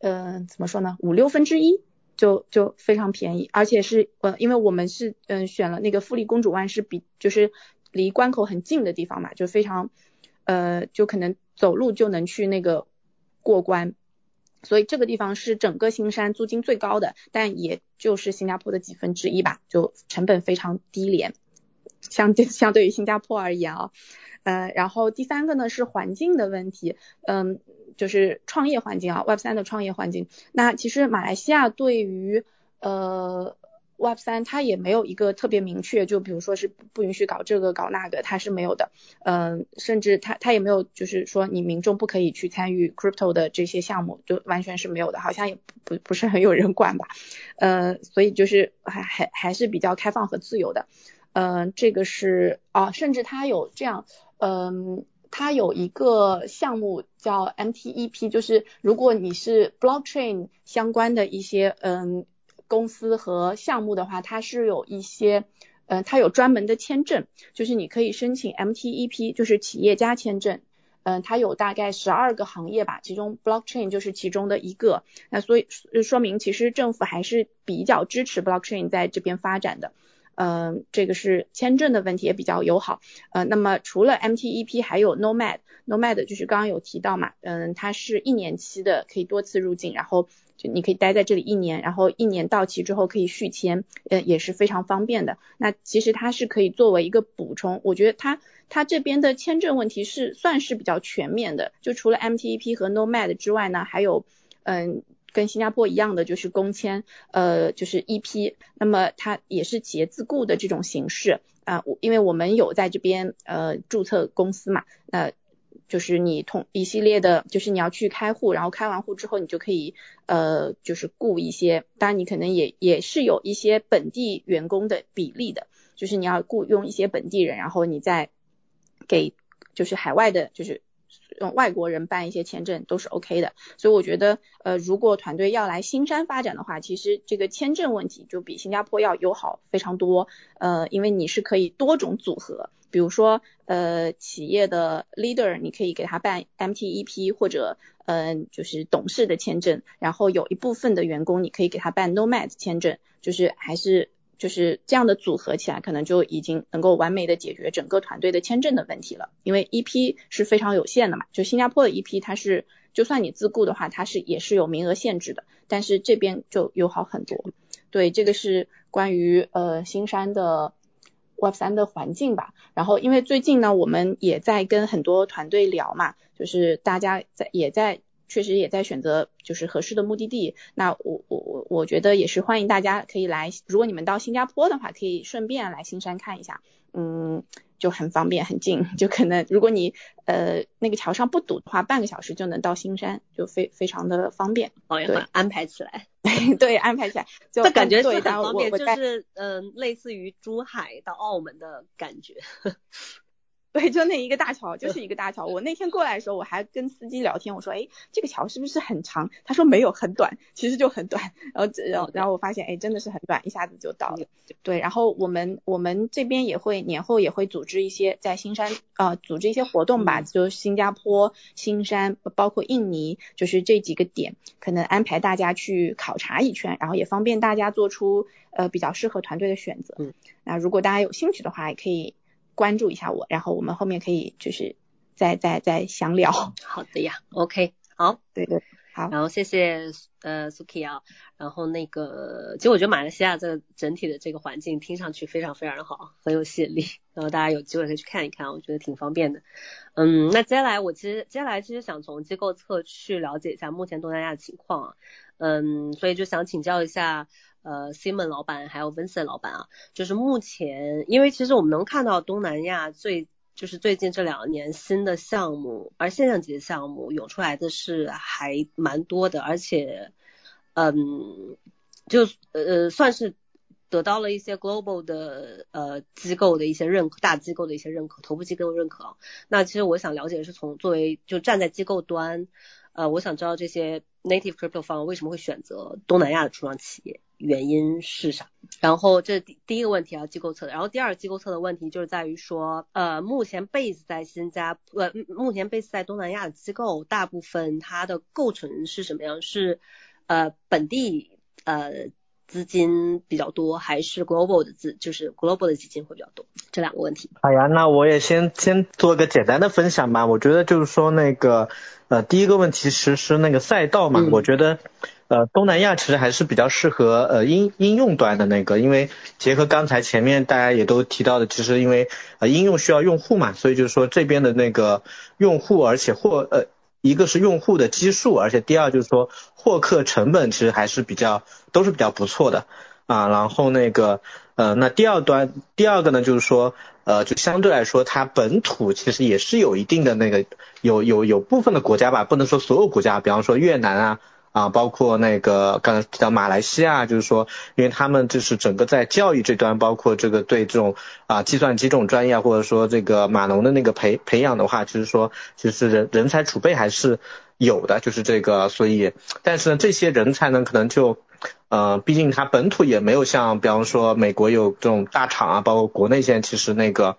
嗯，怎么说呢，五六分之一，就就非常便宜，而且是呃，因为我们是嗯选了那个富丽公主湾，是比就是离关口很近的地方嘛，就非常呃，就可能走路就能去那个过关。所以这个地方是整个新山租金最高的，但也就是新加坡的几分之一吧，就成本非常低廉，相对相对于新加坡而言啊，呃，然后第三个呢是环境的问题，嗯，就是创业环境啊，Web 三的创业环境，那其实马来西亚对于呃。Web 三它也没有一个特别明确，就比如说是不允许搞这个搞那个，它是没有的。嗯，甚至它它也没有就是说你民众不可以去参与 crypto 的这些项目，就完全是没有的，好像也不不是很有人管吧。呃，所以就是还还还是比较开放和自由的。嗯，这个是啊，甚至它有这样，嗯，它有一个项目叫 MTEP，就是如果你是 blockchain 相关的一些嗯。公司和项目的话，它是有一些，呃，它有专门的签证，就是你可以申请 MTEP，就是企业家签证，嗯，它有大概十二个行业吧，其中 blockchain 就是其中的一个，那所以说明其实政府还是比较支持 blockchain 在这边发展的，嗯，这个是签证的问题也比较友好，呃，那么除了 MTEP，还有 Nomad，Nomad 就是刚刚有提到嘛，嗯，它是一年期的，可以多次入境，然后。就你可以待在这里一年，然后一年到期之后可以续签，呃也是非常方便的。那其实它是可以作为一个补充，我觉得它它这边的签证问题是算是比较全面的。就除了 MTEP 和 Nomad 之外呢，还有嗯跟新加坡一样的就是工签，呃就是 EP，那么它也是企业自雇的这种形式啊，因为我们有在这边呃注册公司嘛，那。就是你同一系列的，就是你要去开户，然后开完户之后，你就可以呃，就是雇一些，当然你可能也也是有一些本地员工的比例的，就是你要雇佣一些本地人，然后你再给就是海外的，就是用外国人办一些签证都是 OK 的。所以我觉得呃，如果团队要来新山发展的话，其实这个签证问题就比新加坡要友好非常多，呃，因为你是可以多种组合。比如说，呃，企业的 leader，你可以给他办 MTEP 或者，嗯，就是董事的签证，然后有一部分的员工，你可以给他办 Nomad 签证，就是还是就是这样的组合起来，可能就已经能够完美的解决整个团队的签证的问题了。因为 EP 是非常有限的嘛，就新加坡的 EP 它是，就算你自雇的话，它是也是有名额限制的，但是这边就友好很多。对，这个是关于呃新山的。Web 三的环境吧，然后因为最近呢，我们也在跟很多团队聊嘛，就是大家在也在确实也在选择就是合适的目的地。那我我我我觉得也是欢迎大家可以来，如果你们到新加坡的话，可以顺便来新山看一下，嗯。就很方便，很近，就可能如果你呃那个桥上不堵的话，半个小时就能到新山，就非非常的方便。对，安排起来。[laughs] 对，安排起来。就感觉是很方便，就是嗯，类似于珠海到澳门的感觉。[laughs] 对，就那一个大桥，就是 [laughs] 一个大桥。我那天过来的时候，我还跟司机聊天，我说，哎，这个桥是不是很长？他说没有，很短，其实就很短。然后，然后，然后我发现，哎，真的是很短，一下子就到了。对，然后我们我们这边也会年后也会组织一些在新山啊，组织一些活动吧，就新加坡、新山，包括印尼，就是这几个点，可能安排大家去考察一圈，然后也方便大家做出呃比较适合团队的选择。嗯，那如果大家有兴趣的话，也可以。关注一下我，然后我们后面可以就是再再再详聊。好的呀，OK，好，对对，好。然后谢谢呃 Suki 啊，然后那个，其实我觉得马来西亚这个整体的这个环境听上去非常非常的好，很有吸引力。[laughs] 然后大家有机会可以去看一看，我觉得挺方便的。嗯，那接下来我其实接下来其实想从机构侧去了解一下目前东南亚的情况啊，嗯，所以就想请教一下。呃，Simon 老板还有 Vincent 老板啊，就是目前，因为其实我们能看到东南亚最就是最近这两年新的项目，而现象级的项目涌出来的是还蛮多的，而且，嗯，就呃算是得到了一些 global 的呃机构的一些认可，大机构的一些认可，头部机构认可。那其实我想了解的是，从作为就站在机构端，呃，我想知道这些 native crypto 方为什么会选择东南亚的初创企业。原因是啥？然后这第第一个问题啊，机构测的。然后第二个机构测的问题就是在于说，呃，目前 base 在新加，呃，目前 base 在东南亚的机构，大部分它的构成是什么样？是呃本地呃资金比较多，还是 global 的资，就是 global 的基金会比较多？这两个问题。哎呀，那我也先先做个简单的分享吧。我觉得就是说那个呃第一个问题其实是那个赛道嘛，我觉得。呃，东南亚其实还是比较适合呃应应用端的那个，因为结合刚才前面大家也都提到的，其实因为呃应用需要用户嘛，所以就是说这边的那个用户，而且获呃一个是用户的基数，而且第二就是说获客成本其实还是比较都是比较不错的啊。然后那个呃那第二端第二个呢就是说呃就相对来说它本土其实也是有一定的那个有有有部分的国家吧，不能说所有国家，比方说越南啊。啊，包括那个刚才提到马来西亚，就是说，因为他们就是整个在教育这端，包括这个对这种啊计算机这种专业，或者说这个码农的那个培培养的话，就是说，其实人人才储备还是有的，就是这个，所以，但是呢，这些人才呢，可能就，呃，毕竟他本土也没有像，比方说美国有这种大厂啊，包括国内现在其实那个。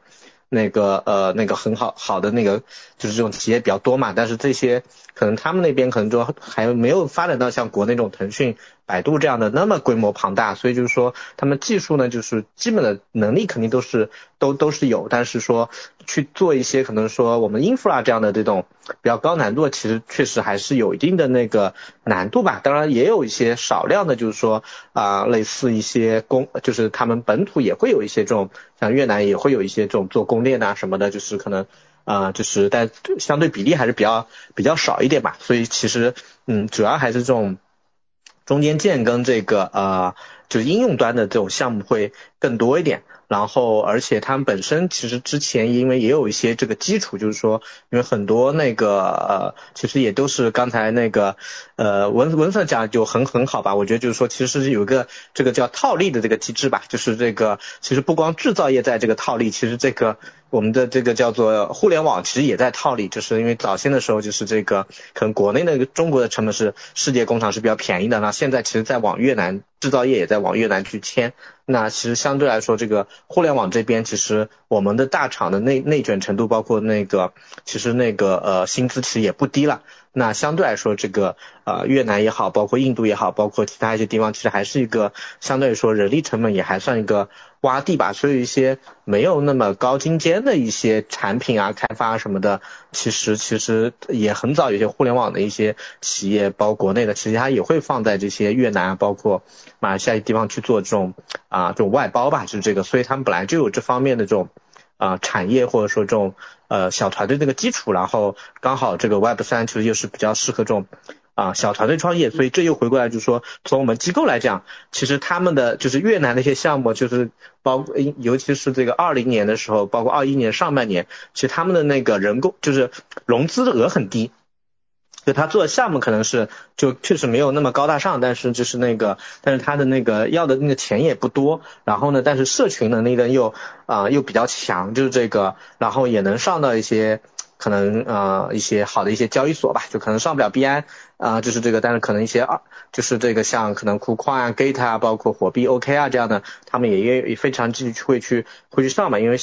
那个呃那个很好好的那个就是这种企业比较多嘛，但是这些可能他们那边可能就还没有发展到像国内这种腾讯。百度这样的那么规模庞大，所以就是说他们技术呢，就是基本的能力肯定都是都都是有，但是说去做一些可能说我们 infra 这样的这种比较高难度，其实确实还是有一定的那个难度吧。当然也有一些少量的，就是说啊类似一些供，就是他们本土也会有一些这种，像越南也会有一些这种做供电啊什么的，就是可能啊就是但相对比例还是比较比较少一点吧。所以其实嗯主要还是这种。中间件跟这个呃，就是应用端的这种项目会更多一点。然后，而且他们本身其实之前因为也有一些这个基础，就是说，因为很多那个呃，其实也都是刚才那个呃文文色讲就很很好吧。我觉得就是说，其实是有一个这个叫套利的这个机制吧，就是这个其实不光制造业在这个套利，其实这个我们的这个叫做互联网其实也在套利，就是因为早先的时候就是这个可能国内那个中国的成本是世界工厂是比较便宜的，那现在其实在往越南制造业也在往越南去迁。那其实相对来说，这个互联网这边，其实我们的大厂的内内卷程度，包括那个，其实那个呃薪资其实也不低了。那相对来说，这个呃越南也好，包括印度也好，包括其他一些地方，其实还是一个相对来说人力成本也还算一个洼地吧。所以一些没有那么高精尖的一些产品啊、开发什么的，其实其实也很早有些互联网的一些企业，包括国内的，其实它也会放在这些越南啊，包括马来西亚地方去做这种啊这种外包吧，就是这个。所以他们本来就有这方面的这种。啊，产业或者说这种呃小团队那个基础，然后刚好这个 Web 三其实又是比较适合这种啊小团队创业，所以这又回过来就是说，从我们机构来讲，其实他们的就是越南那些项目，就是包尤其是这个二零年的时候，包括二一年上半年，其实他们的那个人工就是融资的额很低。就他做的项目可能是就确实没有那么高大上，但是就是那个，但是他的那个要的那个钱也不多，然后呢，但是社群能力呢又啊又比较强，就是这个，然后也能上到一些可能呃一些好的一些交易所吧，就可能上不了币安啊，就是这个，但是可能一些二就是这个像可能库矿啊、Gate 啊，包括火币 OK 啊这样的，他们也也也非常继续会去会去上嘛，因为。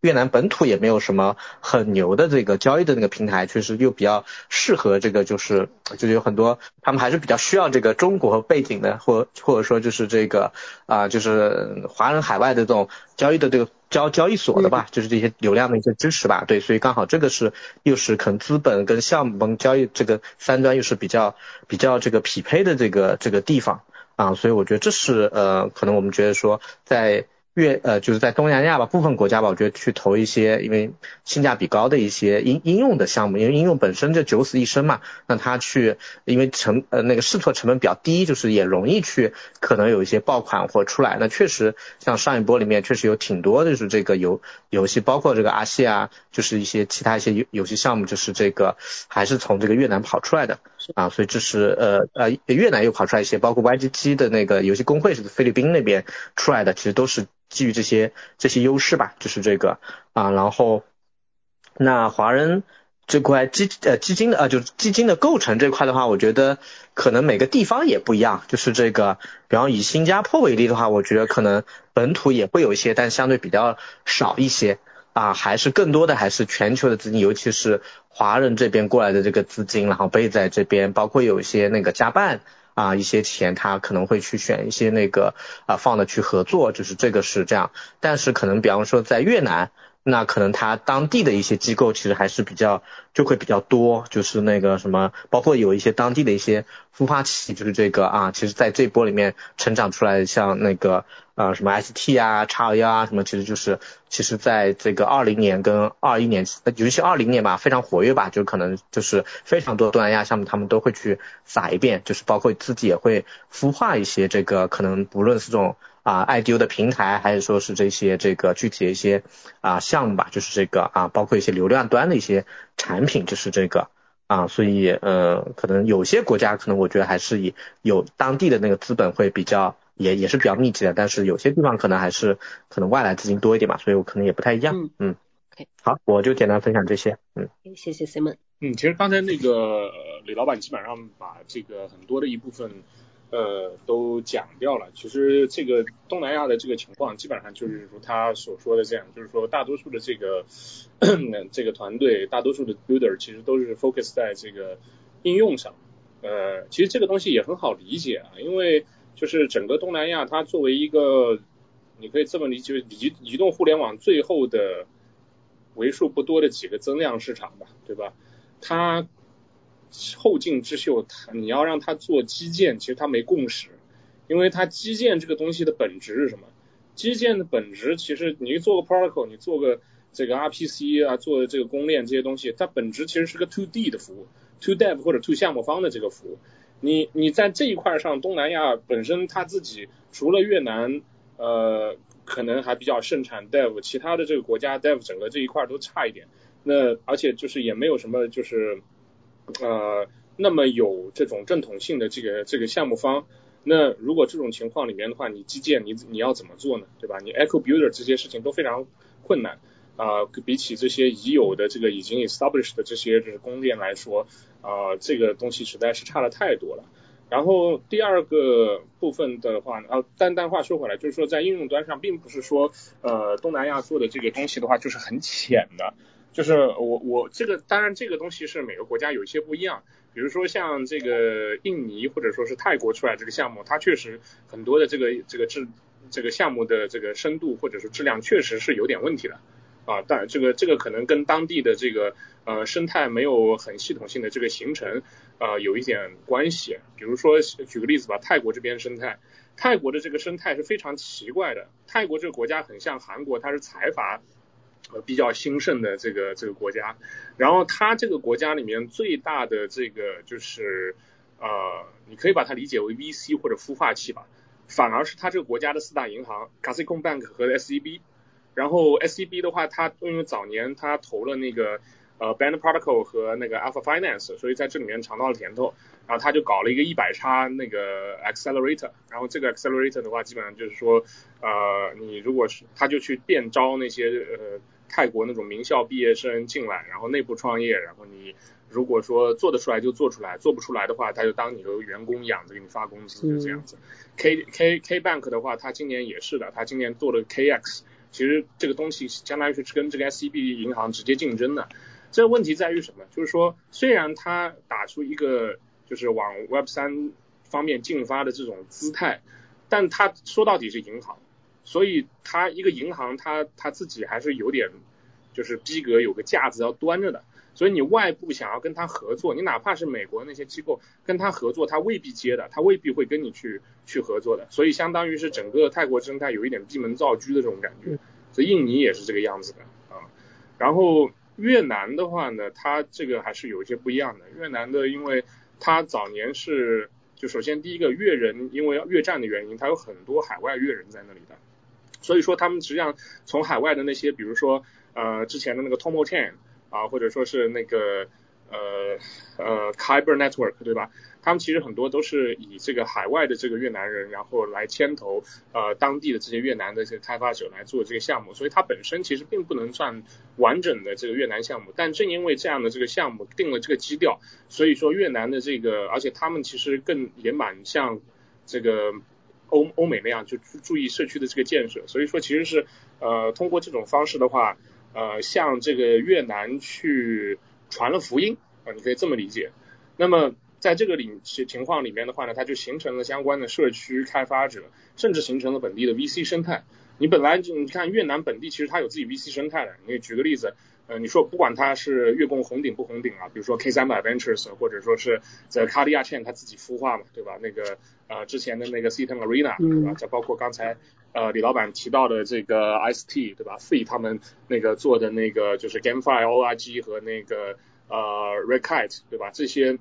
越南本土也没有什么很牛的这个交易的那个平台，确实又比较适合这个，就是就是有很多他们还是比较需要这个中国背景的，或或者说就是这个啊，就是华人海外的这种交易的这个交交易所的吧，就是这些流量的一些支持吧，对，所以刚好这个是又是可能资本跟项目跟交易这个三端又是比较比较这个匹配的这个这个地方啊，所以我觉得这是呃，可能我们觉得说在。越呃就是在东南亚吧，部分国家吧，我觉得去投一些因为性价比高的一些应应用的项目，因为应用本身就九死一生嘛，那他去因为成呃那个试错成本比较低，就是也容易去可能有一些爆款或出来。那确实像上一波里面确实有挺多就是这个游游戏，包括这个阿西啊，就是一些其他一些游游戏项目，就是这个还是从这个越南跑出来的啊，所以这是呃呃越南又跑出来一些，包括 YGG 的那个游戏工会是菲律宾那边出来的，其实都是。基于这些这些优势吧，就是这个啊，然后那华人这块基呃基金的啊，就基金的构成这块的话，我觉得可能每个地方也不一样。就是这个，比方以新加坡为例的话，我觉得可能本土也会有一些，但相对比较少一些啊，还是更多的还是全球的资金，尤其是华人这边过来的这个资金，然后背在这边，包括有一些那个加办。啊，一些钱他可能会去选一些那个啊放的去合作，就是这个是这样。但是可能比方说在越南，那可能他当地的一些机构其实还是比较就会比较多，就是那个什么，包括有一些当地的一些孵化器，就是这个啊，其实在这波里面成长出来，像那个。啊，什么 ST 啊，叉二幺啊，什么其实就是，其实在这个二零年跟二一年，尤其二零年吧，非常活跃吧，就可能就是非常多东南亚项目，他们都会去撒一遍，就是包括自己也会孵化一些这个，可能不论是这种啊 IDO 的平台，还是说是这些这个具体的一些啊项目吧，就是这个啊，包括一些流量端的一些产品，就是这个啊，所以呃，可能有些国家可能我觉得还是以有当地的那个资本会比较。也也是比较密集的，但是有些地方可能还是可能外来资金多一点嘛，所以我可能也不太一样。嗯嗯，OK，好，我就简单分享这些。嗯，谢谢 Simon。嗯，其实刚才那个李老板基本上把这个很多的一部分呃都讲掉了。其实这个东南亚的这个情况基本上就是如他所说的这样，就是说大多数的这个 [clears throat] 这个团队，大多数的 builder 其实都是 focus 在这个应用上。呃，其实这个东西也很好理解啊，因为就是整个东南亚，它作为一个，你可以这么理解，移移动互联网最后的为数不多的几个增量市场吧，对吧？它后进之秀，它你要让它做基建，其实它没共识，因为它基建这个东西的本质是什么？基建的本质其实你做个 protocol，你做个这个 RPC 啊，做这个公链这些东西，它本质其实是个 to D 的服务，to dev 或者 to 项目方的这个服务。你你在这一块上，东南亚本身它自己除了越南，呃，可能还比较盛产 Dev，其他的这个国家 Dev 整个这一块都差一点。那而且就是也没有什么就是呃那么有这种正统性的这个这个项目方。那如果这种情况里面的话，你基建你你要怎么做呢？对吧？你 Echo Builder 这些事情都非常困难。啊，比起这些已有的这个已经 established 的这些就是供电来说，啊，这个东西实在是差了太多了。然后第二个部分的话呢，啊，但但话说回来，就是说在应用端上，并不是说呃东南亚做的这个东西的话就是很浅的，就是我我这个当然这个东西是每个国家有一些不一样，比如说像这个印尼或者说是泰国出来这个项目，它确实很多的这个这个质这个项目的这个深度或者是质量确实是有点问题的。啊，但这个这个可能跟当地的这个呃生态没有很系统性的这个形成啊有一点关系。比如说举个例子吧，泰国这边生态，泰国的这个生态是非常奇怪的。泰国这个国家很像韩国，它是财阀呃比较兴盛的这个这个国家。然后它这个国家里面最大的这个就是呃，你可以把它理解为 VC 或者孵化器吧，反而是它这个国家的四大银行，Cassicon Bank 和 SEB。然后 S E B 的话，它因为早年它投了那个呃 Band Protocol 和那个 Alpha Finance，所以在这里面尝到了甜头。然后他就搞了一个一百叉那个 accelerator，然后这个 accelerator 的话，基本上就是说，呃，你如果是他就去电招那些呃泰国那种名校毕业生进来，然后内部创业，然后你如果说做得出来就做出来，做不出来的话，他就当你的员工养着给你发工资，就这样子。K K K Bank 的话，他今年也是的，他今年做了 KX，其实这个东西相当于是跟这个 SCB 银行直接竞争的。这个问题在于什么？就是说，虽然他打出一个就是往 Web 三方面进发的这种姿态，但他说到底是银行，所以他一个银行，他他自己还是有点就是逼格，有个架子要端着的。所以你外部想要跟他合作，你哪怕是美国那些机构跟他合作，他未必接的，他未必会跟你去去合作的。所以相当于是整个泰国生态有一点闭门造车的这种感觉。所以印尼也是这个样子的啊。然后越南的话呢，它这个还是有一些不一样的。越南的因为他早年是，就首先第一个越人，因为越战的原因，他有很多海外越人在那里的，所以说他们实际上从海外的那些，比如说呃之前的那个 Tomo Chain 啊，或者说是那个呃呃 Kyber Network 对吧？他们其实很多都是以这个海外的这个越南人，然后来牵头呃当地的这些越南的这个开发者来做这个项目，所以它本身其实并不能算完整的这个越南项目。但正因为这样的这个项目定了这个基调，所以说越南的这个，而且他们其实更也蛮像这个欧欧美那样，就注意社区的这个建设。所以说其实是呃通过这种方式的话，呃向这个越南去传了福音啊，你可以这么理解。那么。在这个里情情况里面的话呢，它就形成了相关的社区开发者，甚至形成了本地的 VC 生态。你本来你看越南本地其实它有自己 VC 生态的。你举个例子，呃，你说不管它是月供红顶不红顶啊，比如说 K 三百 Ventures，或者说是在卡利亚茜它自己孵化嘛，对吧？那个呃之前的那个 Cton Arena，对吧？再包括刚才呃李老板提到的这个 IST，对吧？Fee 他们那个做的那个就是 GameFi ORG 和那个呃 Red Kite，对吧？这些。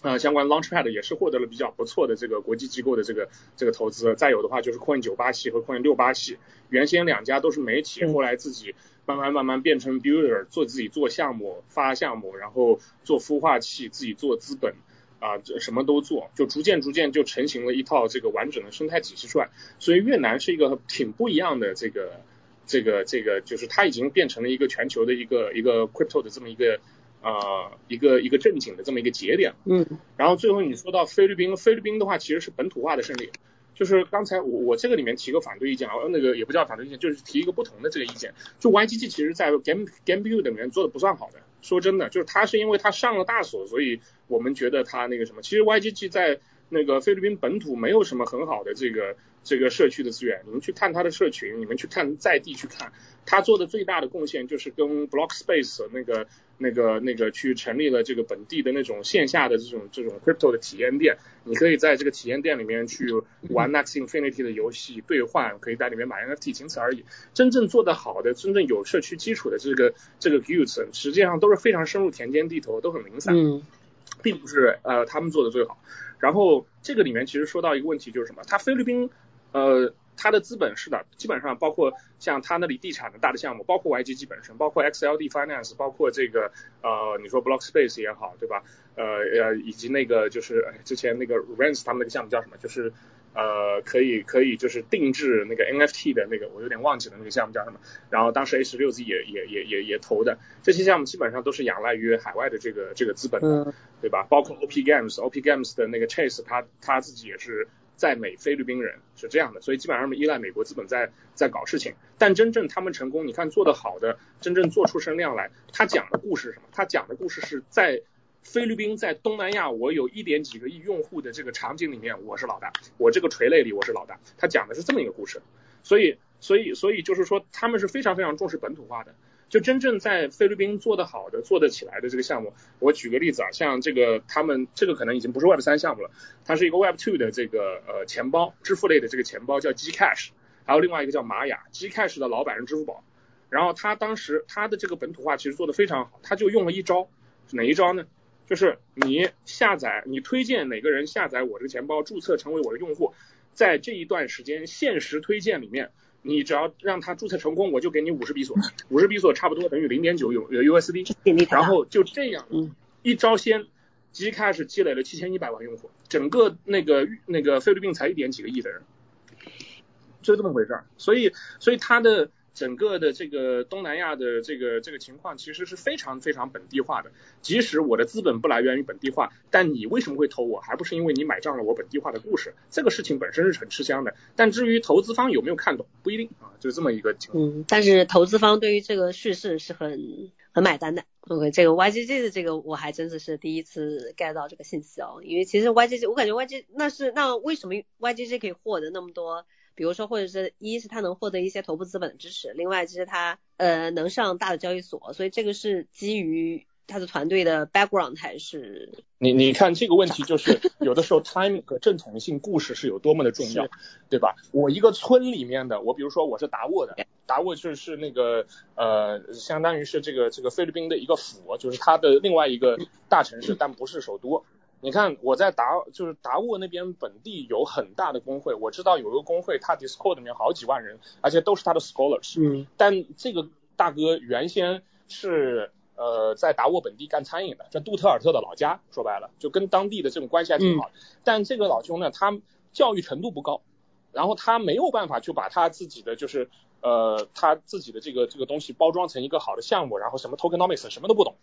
呃，相关 Launchpad 也是获得了比较不错的这个国际机构的这个这个投资。再有的话就是 Coin 九八系和 Coin 六八系，原先两家都是媒体，后来自己慢慢慢慢变成 Builder，做自己做项目发项目，然后做孵化器，自己做资本啊，什么都做，就逐渐逐渐就成型了一套这个完整的生态体系出来。所以越南是一个挺不一样的这个这个这个，就是它已经变成了一个全球的一个一个 Crypto 的这么一个。呃，一个一个正经的这么一个节点，嗯，然后最后你说到菲律宾，菲律宾的话其实是本土化的胜利，就是刚才我我这个里面提个反对意见啊，那个也不叫反对意见，就是提一个不同的这个意见，就 YGG 其实在 Game Game Build 里面做的不算好的，说真的，就是他是因为他上了大锁，所以我们觉得他那个什么，其实 YGG 在那个菲律宾本土没有什么很好的这个这个社区的资源，你们去看他的社群，你们去看在地去看，他做的最大的贡献就是跟 Block Space 那个。那个那个去成立了这个本地的那种线下的这种这种 crypto 的体验店，你可以在这个体验店里面去玩 Next Infinity 的游戏兑换，可以在里面买 NFT，仅此而已。真正做得好的，真正有社区基础的这个这个 guilds，实际上都是非常深入田间地头，都很零散，并不是呃他们做的最好。然后这个里面其实说到一个问题就是什么？它菲律宾呃。它的资本是的，基本上包括像它那里地产的大的项目，包括 YGG 本身，包括 XLD Finance，包括这个呃，你说 Block Space 也好，对吧？呃呃，以及那个就是之前那个 Rens 他们那个项目叫什么？就是呃，可以可以就是定制那个 NFT 的那个，我有点忘记了那个项目叫什么。然后当时 A 十六 Z 也也也也也投的，这些项目基本上都是仰赖于海外的这个这个资本的，对吧？包括 OP Games，OP Games 的那个 Chase，他他自己也是。在美菲律宾人是这样的，所以基本上依赖美国资本在在搞事情。但真正他们成功，你看做得好的，真正做出声量来，他讲的故事是什么？他讲的故事是在菲律宾，在东南亚，我有一点几个亿用户的这个场景里面，我是老大，我这个垂类里我是老大。他讲的是这么一个故事，所以所以所以就是说，他们是非常非常重视本土化的。就真正在菲律宾做得好的、做得起来的这个项目，我举个例子啊，像这个他们这个可能已经不是 Web 三项目了，它是一个 Web two 的这个呃钱包，支付类的这个钱包叫 Gcash，还有另外一个叫玛雅，Gcash 的老板是支付宝，然后他当时他的这个本土化其实做得非常好，他就用了一招，哪一招呢？就是你下载，你推荐哪个人下载我这个钱包，注册成为我的用户，在这一段时间限时推荐里面。你只要让他注册成功，我就给你五十比索，五十比索差不多等于零点九有 USD，然后就这样，嗯，一招鲜，即开始积累了七千一百万用户，整个那个那个菲律宾才一点几个亿的人，就这么回事儿，所以所以他的。整个的这个东南亚的这个这个情况其实是非常非常本地化的。即使我的资本不来源于本地化，但你为什么会投我？还不是因为你买账了我本地化的故事？这个事情本身是很吃香的。但至于投资方有没有看懂，不一定啊，就这么一个情况。嗯，但是投资方对于这个叙事是很很买单的。OK，这个 YGG 的这个我还真的是第一次 get 到这个信息哦，因为其实 YGG 我感觉 YGG 那是那为什么 YGG 可以获得那么多？比如说，或者是一是他能获得一些头部资本的支持，另外就是他呃能上大的交易所，所以这个是基于他的团队的 background 还是？你你看这个问题就是有的时候 timing 和正统性故事是有多么的重要，对吧？我一个村里面的，我比如说我是达沃的，达沃就是那个呃相当于是这个这个菲律宾的一个府，就是它的另外一个大城市，但不是首都。你看我在达就是达沃那边本地有很大的工会，我知道有一个工会，他 Discord 里面好几万人，而且都是他的 scholars。嗯。但这个大哥原先是呃在达沃本地干餐饮的，在杜特尔特的老家，说白了就跟当地的这种关系还挺好。但这个老兄呢，他教育程度不高，然后他没有办法去把他自己的就是呃他自己的这个这个东西包装成一个好的项目，然后什么 tokenomics 什么都不懂。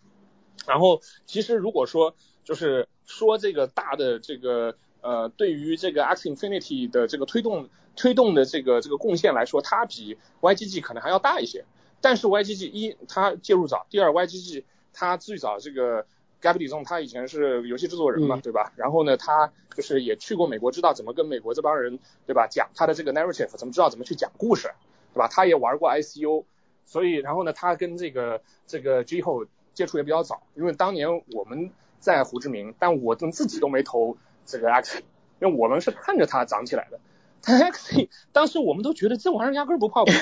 然后其实如果说就是说这个大的这个呃对于这个 X Infinity 的这个推动推动的这个这个贡献来说，它比 YGG 可能还要大一些。但是 YGG 一它介入早，第二 YGG 它最早这个 Gabby 中他以前是游戏制作人嘛，对吧？然后呢，他就是也去过美国，知道怎么跟美国这帮人对吧讲他的这个 narrative，怎么知道怎么去讲故事，对吧？他也玩过 ICU，所以然后呢，他跟这个这个 G 后。接触也比较早，因为当年我们在胡志明，但我们自己都没投这个 X，因为我们是看着它涨起来的。X 当时我们都觉得这玩意儿压根不靠谱，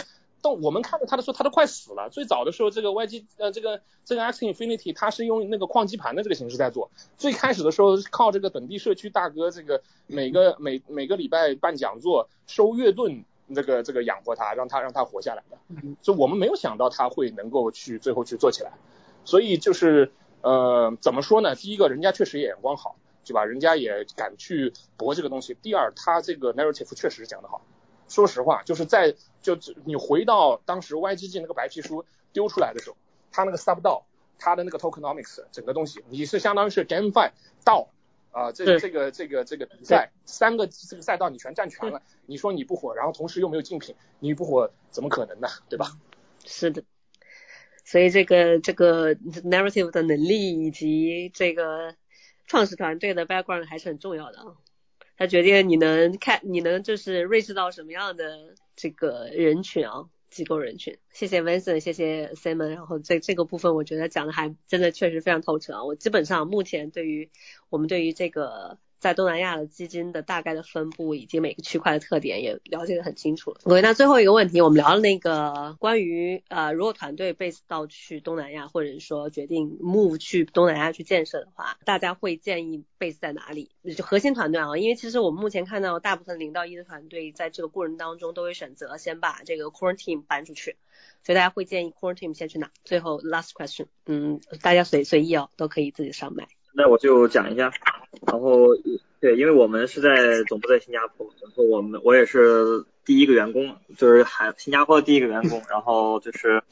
到我们看着它的时候，它都快死了。最早的时候，这个 YG 呃这个这个 X Infinity 它是用那个矿机盘的这个形式在做，最开始的时候靠这个本地社区大哥这个每个每每个礼拜办讲座收月盾这个这个养活他，让他让他活下来的。就我们没有想到他会能够去最后去做起来。所以就是呃怎么说呢？第一个，人家确实眼光好，对吧？人家也敢去搏这个东西。第二，他这个 narrative 确实讲得好。说实话，就是在就你回到当时 YGG 那个白皮书丢出来的时候，他那个 sub 道，他的那个 tokenomics 整个东西，你是相当于是 GameFi 道啊，这这个这个这个比赛三个这个赛道你全占全了，你说你不火，然后同时又没有竞品，你不火怎么可能呢？对吧？是的。所以这个这个 narrative 的能力以及这个创始团队的 background 还是很重要的啊，它决定你能看你能就是认识到什么样的这个人群啊，机构人群。谢谢 Vincent，谢谢 Simon，然后这这个部分我觉得讲的还真的确实非常透彻啊，我基本上目前对于我们对于这个。在东南亚的基金的大概的分布以及每个区块的特点也了解的很清楚了。OK，那最后一个问题，我们聊了那个关于呃，如果团队 base 到去东南亚，或者说决定 move 去东南亚去建设的话，大家会建议 base 在哪里？就核心团队啊，因为其实我们目前看到大部分零到一的团队在这个过程当中都会选择先把这个 core team 搬出去，所以大家会建议 core team 先去哪？最后 last question，嗯，大家随随意哦，都可以自己上麦。那我就讲一下，然后对，因为我们是在总部在新加坡，然后我们我也是第一个员工，就是还新加坡的第一个员工，然后就是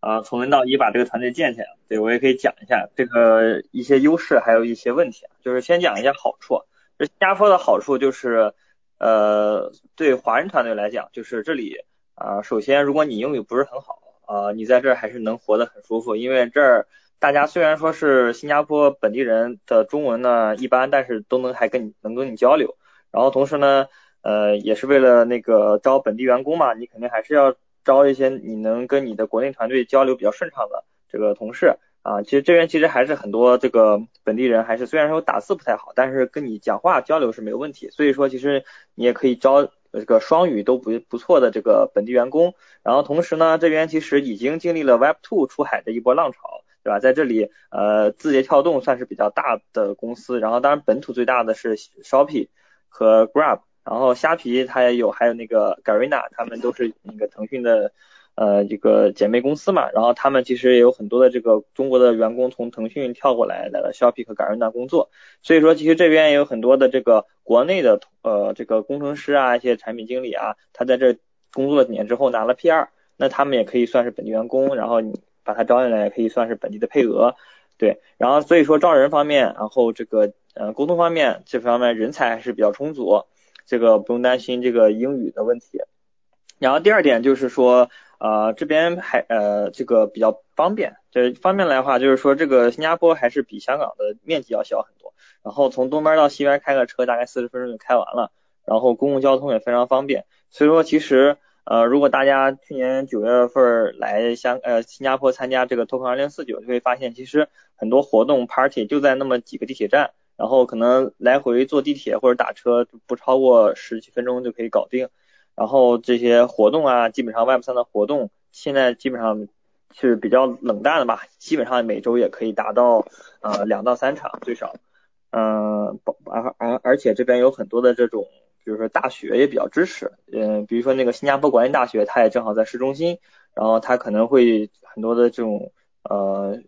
呃从零到一把这个团队建起来，对我也可以讲一下这个一些优势，还有一些问题，就是先讲一下好处，这新加坡的好处就是呃对华人团队来讲，就是这里啊首先如果你英语不是很好啊，你在这儿还是能活得很舒服，因为这儿。大家虽然说是新加坡本地人的中文呢一般，但是都能还跟你能跟你交流。然后同时呢，呃，也是为了那个招本地员工嘛，你肯定还是要招一些你能跟你的国内团队交流比较顺畅的这个同事啊。其实这边其实还是很多这个本地人，还是虽然说打字不太好，但是跟你讲话交流是没有问题。所以说其实你也可以招这个双语都不不错的这个本地员工。然后同时呢，这边其实已经经历了 Web Two 出海的一波浪潮。对吧？在这里，呃，字节跳动算是比较大的公司，然后当然本土最大的是 Shopee 和 Grab，然后虾皮它也有，还有那个 Garena，他们都是那个腾讯的呃这个姐妹公司嘛。然后他们其实也有很多的这个中国的员工从腾讯跳过来来了 Shopee 和 Garena 工作。所以说其实这边也有很多的这个国内的呃这个工程师啊，一些产品经理啊，他在这工作几年之后拿了 P2，那他们也可以算是本地员工，然后你把他招进来也可以算是本地的配额。对，然后所以说招人方面，然后这个呃沟通方面这方面人才还是比较充足。这个不用担心这个英语的问题，然后第二点就是说，呃，这边还呃这个比较方便，这方面来的话，就是说这个新加坡还是比香港的面积要小很多，然后从东边到西边开个车大概四十分钟就开完了，然后公共交通也非常方便，所以说其实呃如果大家去年九月份来香呃新加坡参加这个 Token 2049，就会发现其实很多活动 party 就在那么几个地铁站。然后可能来回坐地铁或者打车不超过十几分钟就可以搞定。然后这些活动啊，基本上 Web 三的活动现在基本上是比较冷淡的吧，基本上每周也可以达到呃两到三场最少。嗯，而而而且这边有很多的这种，比如说大学也比较支持。嗯，比如说那个新加坡管理大学，它也正好在市中心，然后它可能会很多的这种呃。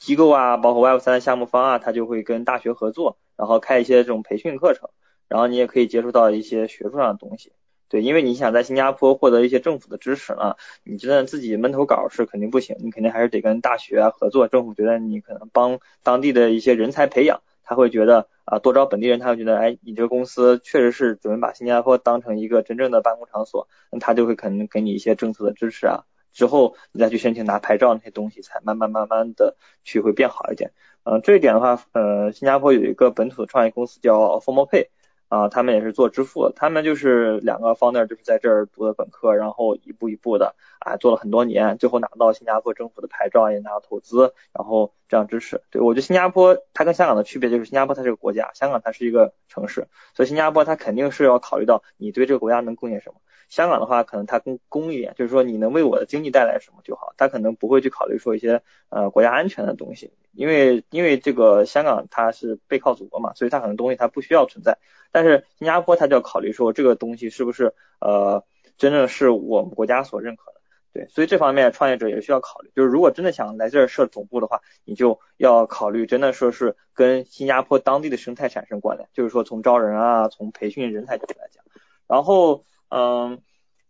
机构啊，包括 Web 三的项目方啊，它就会跟大学合作，然后开一些这种培训课程，然后你也可以接触到一些学术上的东西。对，因为你想在新加坡获得一些政府的支持呢，你觉得自己闷头搞是肯定不行，你肯定还是得跟大学合作。政府觉得你可能帮当地的一些人才培养，他会觉得啊多招本地人，他会觉得哎你这个公司确实是准备把新加坡当成一个真正的办公场所，那他就会可能给你一些政策的支持啊。之后你再去申请拿牌照那些东西，才慢慢慢慢的去会变好一点。嗯，这一点的话，呃，新加坡有一个本土的创业公司叫 FormoPay，啊，他们也是做支付，他们就是两个方那儿就是在这儿读的本科，然后一步一步的啊做了很多年，最后拿到新加坡政府的牌照，也拿到投资，然后这样支持。对我觉得新加坡它跟香港的区别就是新加坡它是个国家，香港它是一个城市，所以新加坡它肯定是要考虑到你对这个国家能贡献什么。香港的话，可能它更公一点，就是说你能为我的经济带来什么就好，它可能不会去考虑说一些呃国家安全的东西，因为因为这个香港它是背靠祖国嘛，所以它很多东西它不需要存在，但是新加坡它就要考虑说这个东西是不是呃真正是我们国家所认可的，对，所以这方面创业者也需要考虑，就是如果真的想来这儿设总部的话，你就要考虑真的说是跟新加坡当地的生态产生关联，就是说从招人啊，从培训人才角度来讲，然后。嗯，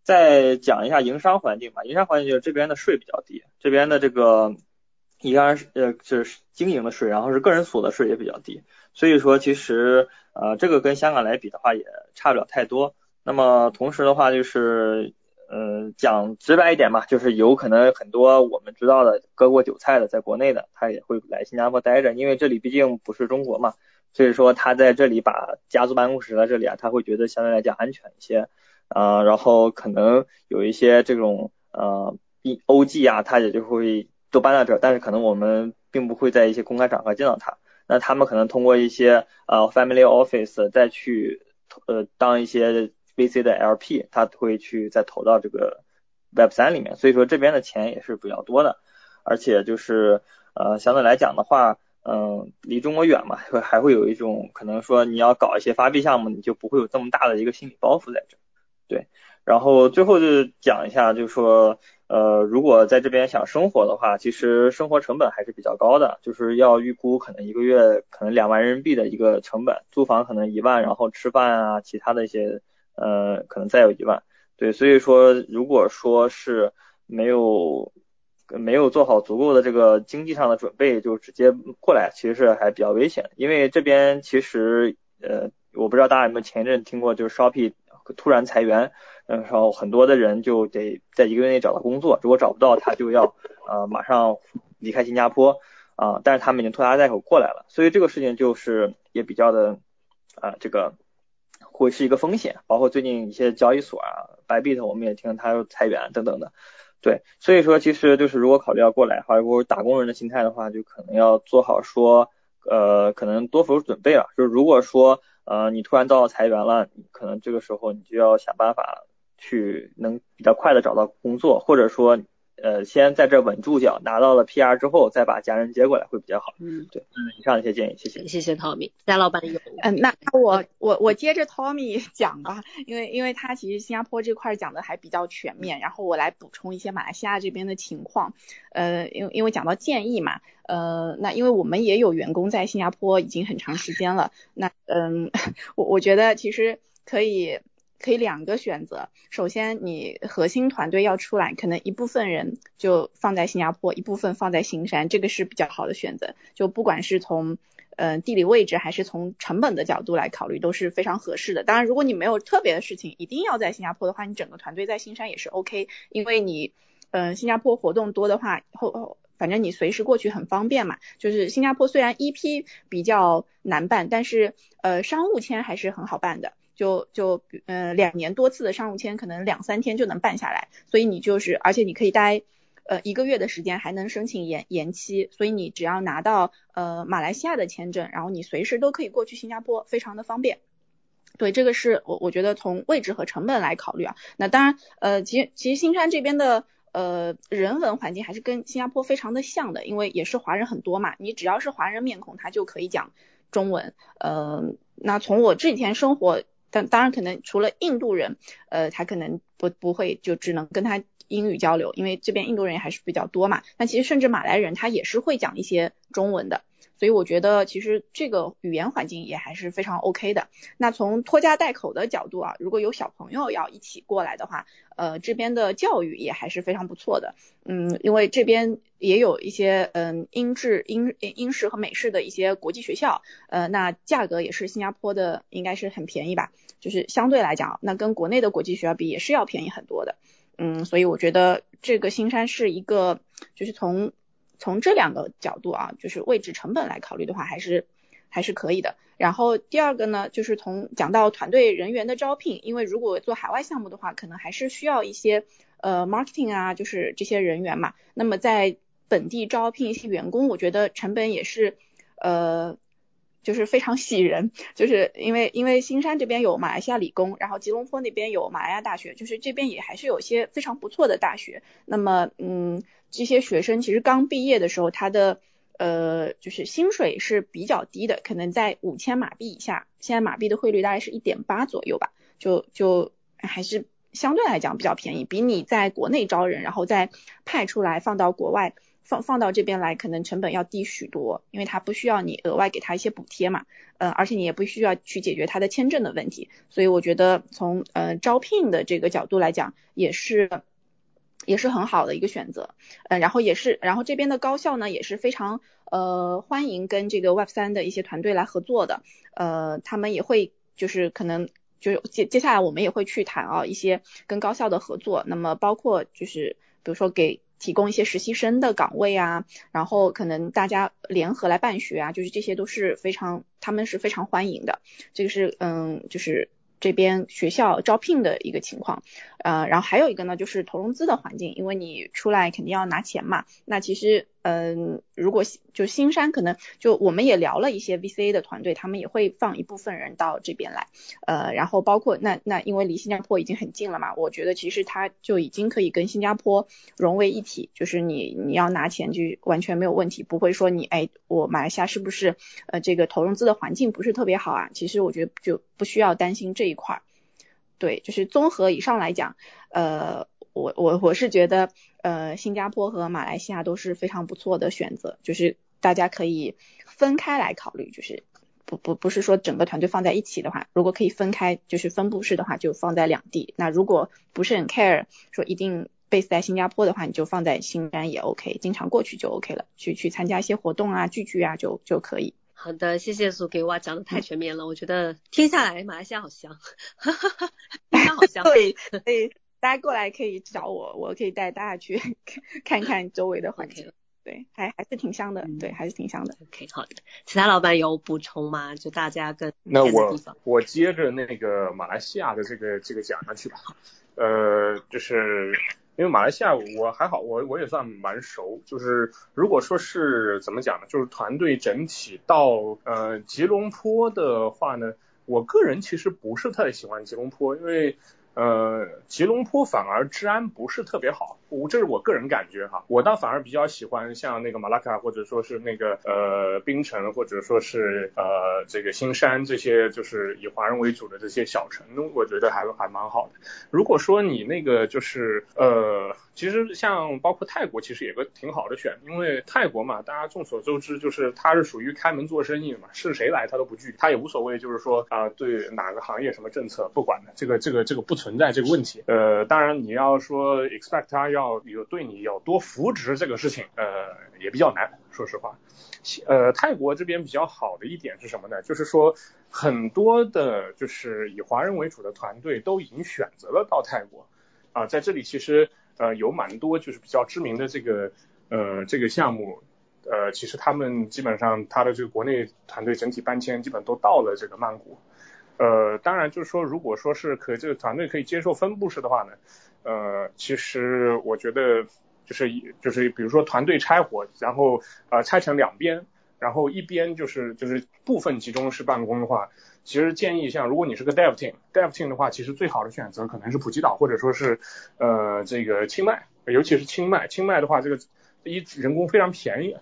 再讲一下营商环境吧。营商环境就是这边的税比较低，这边的这个一般呃就是经营的税，然后是个人所得税也比较低。所以说其实呃这个跟香港来比的话也差不了太多。那么同时的话就是呃讲直白一点嘛，就是有可能很多我们知道的割过韭菜的在国内的他也会来新加坡待着，因为这里毕竟不是中国嘛，所以说他在这里把家族办公室在这里啊，他会觉得相对来讲安全一些。啊，然后可能有一些这种呃，B O G 啊，他也就会都搬到这儿，但是可能我们并不会在一些公开场合见到他。那他们可能通过一些呃 Family Office 再去呃当一些 V C 的 L P，他会去再投到这个 Web 三里面。所以说这边的钱也是比较多的，而且就是呃相对来讲的话，嗯，离中国远嘛，会还会有一种可能说你要搞一些发币项目，你就不会有这么大的一个心理包袱在这。对，然后最后就讲一下，就是说，呃，如果在这边想生活的话，其实生活成本还是比较高的，就是要预估可能一个月可能两万人民币的一个成本，租房可能一万，然后吃饭啊，其他的一些，呃，可能再有一万。对，所以说，如果说是没有没有做好足够的这个经济上的准备，就直接过来，其实是还比较危险，因为这边其实，呃，我不知道大家有没有前一阵听过，就是 Shopee。突然裁员，然后很多的人就得在一个月内找到工作，如果找不到，他就要呃马上离开新加坡啊。但是他们已经拖家带口过来了，所以这个事情就是也比较的啊这个会是一个风险。包括最近一些交易所啊，Bybit 我们也听他裁员等等的，对，所以说其实就是如果考虑要过来，或者打工人的心态的话，就可能要做好说呃可能多手准备了，就是如果说。呃，你突然遭到裁员了，可能这个时候你就要想办法去能比较快的找到工作，或者说呃先在这稳住脚，拿到了 PR 之后再把家人接过来会比较好。嗯，对，以上一些建议，谢谢。谢谢 Tommy，戴老板有。嗯，那我我我接着 Tommy [laughs] 讲吧，因为因为他其实新加坡这块讲的还比较全面，然后我来补充一些马来西亚这边的情况。呃，因为因为讲到建议嘛，呃，那因为我们也有员工在新加坡已经很长时间了，那嗯，[laughs] 我我觉得其实可以。可以两个选择，首先你核心团队要出来，可能一部分人就放在新加坡，一部分放在新山，这个是比较好的选择。就不管是从呃地理位置还是从成本的角度来考虑，都是非常合适的。当然，如果你没有特别的事情一定要在新加坡的话，你整个团队在新山也是 OK，因为你嗯新加坡活动多的话，后后反正你随时过去很方便嘛。就是新加坡虽然 EP 比较难办，但是呃商务签还是很好办的。就就嗯两年多次的商务签，可能两三天就能办下来，所以你就是而且你可以待呃一个月的时间，还能申请延延期，所以你只要拿到呃马来西亚的签证，然后你随时都可以过去新加坡，非常的方便。对，这个是我我觉得从位置和成本来考虑啊。那当然呃其实其实新山这边的呃人文环境还是跟新加坡非常的像的，因为也是华人很多嘛，你只要是华人面孔，他就可以讲中文。呃，那从我这几天生活。但当然，可能除了印度人，呃，他可能不不会就只能跟他英语交流，因为这边印度人也还是比较多嘛。那其实甚至马来人他也是会讲一些中文的。所以我觉得其实这个语言环境也还是非常 OK 的。那从拖家带口的角度啊，如果有小朋友要一起过来的话，呃，这边的教育也还是非常不错的。嗯，因为这边也有一些嗯英制英英式和美式的一些国际学校，呃，那价格也是新加坡的应该是很便宜吧？就是相对来讲，那跟国内的国际学校比也是要便宜很多的。嗯，所以我觉得这个新山是一个就是从。从这两个角度啊，就是位置成本来考虑的话，还是还是可以的。然后第二个呢，就是从讲到团队人员的招聘，因为如果做海外项目的话，可能还是需要一些呃 marketing 啊，就是这些人员嘛。那么在本地招聘一些员工，我觉得成本也是呃。就是非常喜人，就是因为因为新山这边有马来西亚理工，然后吉隆坡那边有马来亚大学，就是这边也还是有些非常不错的大学。那么，嗯，这些学生其实刚毕业的时候，他的呃就是薪水是比较低的，可能在五千马币以下。现在马币的汇率大概是一点八左右吧，就就还是相对来讲比较便宜，比你在国内招人，然后再派出来放到国外。放放到这边来，可能成本要低许多，因为他不需要你额外给他一些补贴嘛，呃，而且你也不需要去解决他的签证的问题，所以我觉得从呃招聘的这个角度来讲，也是也是很好的一个选择，呃，然后也是，然后这边的高校呢也是非常呃欢迎跟这个 Web 三的一些团队来合作的，呃，他们也会就是可能就是接接下来我们也会去谈啊一些跟高校的合作，那么包括就是比如说给。提供一些实习生的岗位啊，然后可能大家联合来办学啊，就是这些都是非常，他们是非常欢迎的。这个是嗯，就是这边学校招聘的一个情况。呃，然后还有一个呢，就是投融资的环境，因为你出来肯定要拿钱嘛。那其实，嗯，如果就新山可能就我们也聊了一些 VCA 的团队，他们也会放一部分人到这边来。呃，然后包括那那因为离新加坡已经很近了嘛，我觉得其实它就已经可以跟新加坡融为一体，就是你你要拿钱就完全没有问题，不会说你哎我马来西亚是不是呃这个投融资的环境不是特别好啊？其实我觉得就不需要担心这一块儿。对，就是综合以上来讲，呃，我我我是觉得，呃，新加坡和马来西亚都是非常不错的选择，就是大家可以分开来考虑，就是不不不是说整个团队放在一起的话，如果可以分开，就是分布式的话，就放在两地。那如果不是很 care，说一定 base 在新加坡的话，你就放在新山也 OK，经常过去就 OK 了，去去参加一些活动啊、聚聚啊，就就可以。好的，谢谢苏给哇，讲的太全面了，我觉得听下来马来西亚好香，[laughs] 哈哈哈，好香。对，大家过来可以找我，我可以带大家去 [laughs] 看看周围的环境。对，还还是挺香的，对，还是挺香的。OK，好的，其他老板有补充吗？就大家跟那我我接着那个马来西亚的这个这个讲下去吧，呃，就是。因为马来西亚我还好，我我也算蛮熟。就是如果说是怎么讲呢？就是团队整体到呃吉隆坡的话呢，我个人其实不是太喜欢吉隆坡，因为呃，吉隆坡反而治安不是特别好，我这是我个人感觉哈，我倒反而比较喜欢像那个马拉卡或者说是那个呃槟城或者说是呃这个新山这些就是以华人为主的这些小城，我觉得还还蛮好的。如果说你那个就是呃，其实像包括泰国其实也个挺好的选，因为泰国嘛，大家众所周知就是它是属于开门做生意嘛，是谁来他都不惧，他也无所谓就是说啊对哪个行业什么政策不管的，这个这个这个不存。存在这个问题，呃，当然你要说 expect 他要有对你有多扶植这个事情，呃，也比较难，说实话。呃，泰国这边比较好的一点是什么呢？就是说很多的，就是以华人为主的团队都已经选择了到泰国啊，在这里其实呃有蛮多就是比较知名的这个呃这个项目，呃，其实他们基本上他的这个国内团队整体搬迁基本都到了这个曼谷。呃，当然就是说，如果说是可这个团队可以接受分布式的话呢，呃，其实我觉得就是就是比如说团队拆伙，然后呃拆成两边，然后一边就是就是部分集中式办公的话，其实建议像如果你是个 dev team，dev team 的话，其实最好的选择可能是普吉岛或者说是呃这个清迈，尤其是清迈，清迈的话这个一人工非常便宜。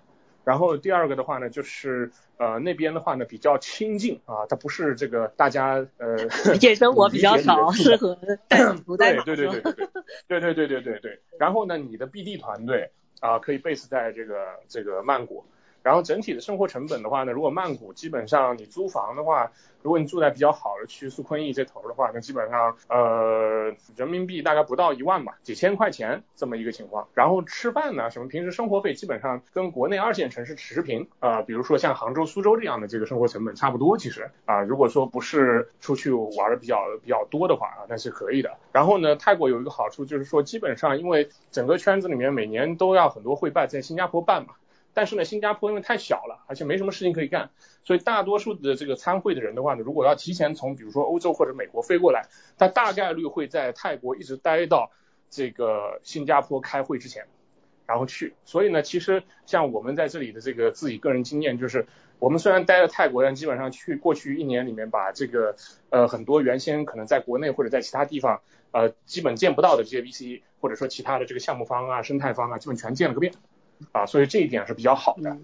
然后第二个的话呢，就是呃那边的话呢比较清静啊，它不是这个大家呃夜生活 [laughs] 比较少，适合 [clears throat] 不对对对对对对对对对对对对。然后呢，你的 BD 团队啊可以 base 在这个这个曼谷。然后整体的生活成本的话呢，如果曼谷基本上你租房的话，如果你住在比较好的区，苏坤逸这头的话，那基本上呃人民币大概不到一万吧，几千块钱这么一个情况。然后吃饭呢，什么平时生活费基本上跟国内二线城市持平啊，比如说像杭州、苏州这样的这个生活成本差不多，其实啊，如果说不是出去玩的比较比较多的话啊，那是可以的。然后呢，泰国有一个好处就是说，基本上因为整个圈子里面每年都要很多会办，在新加坡办嘛。但是呢，新加坡因为太小了，而且没什么事情可以干，所以大多数的这个参会的人的话呢，如果要提前从比如说欧洲或者美国飞过来，他大概率会在泰国一直待到这个新加坡开会之前，然后去。所以呢，其实像我们在这里的这个自己个人经验就是，我们虽然待在泰国，但基本上去过去一年里面把这个呃很多原先可能在国内或者在其他地方呃基本见不到的这些 VC 或者说其他的这个项目方啊、生态方啊，基本全见了个遍。啊，所以这一点是比较好的。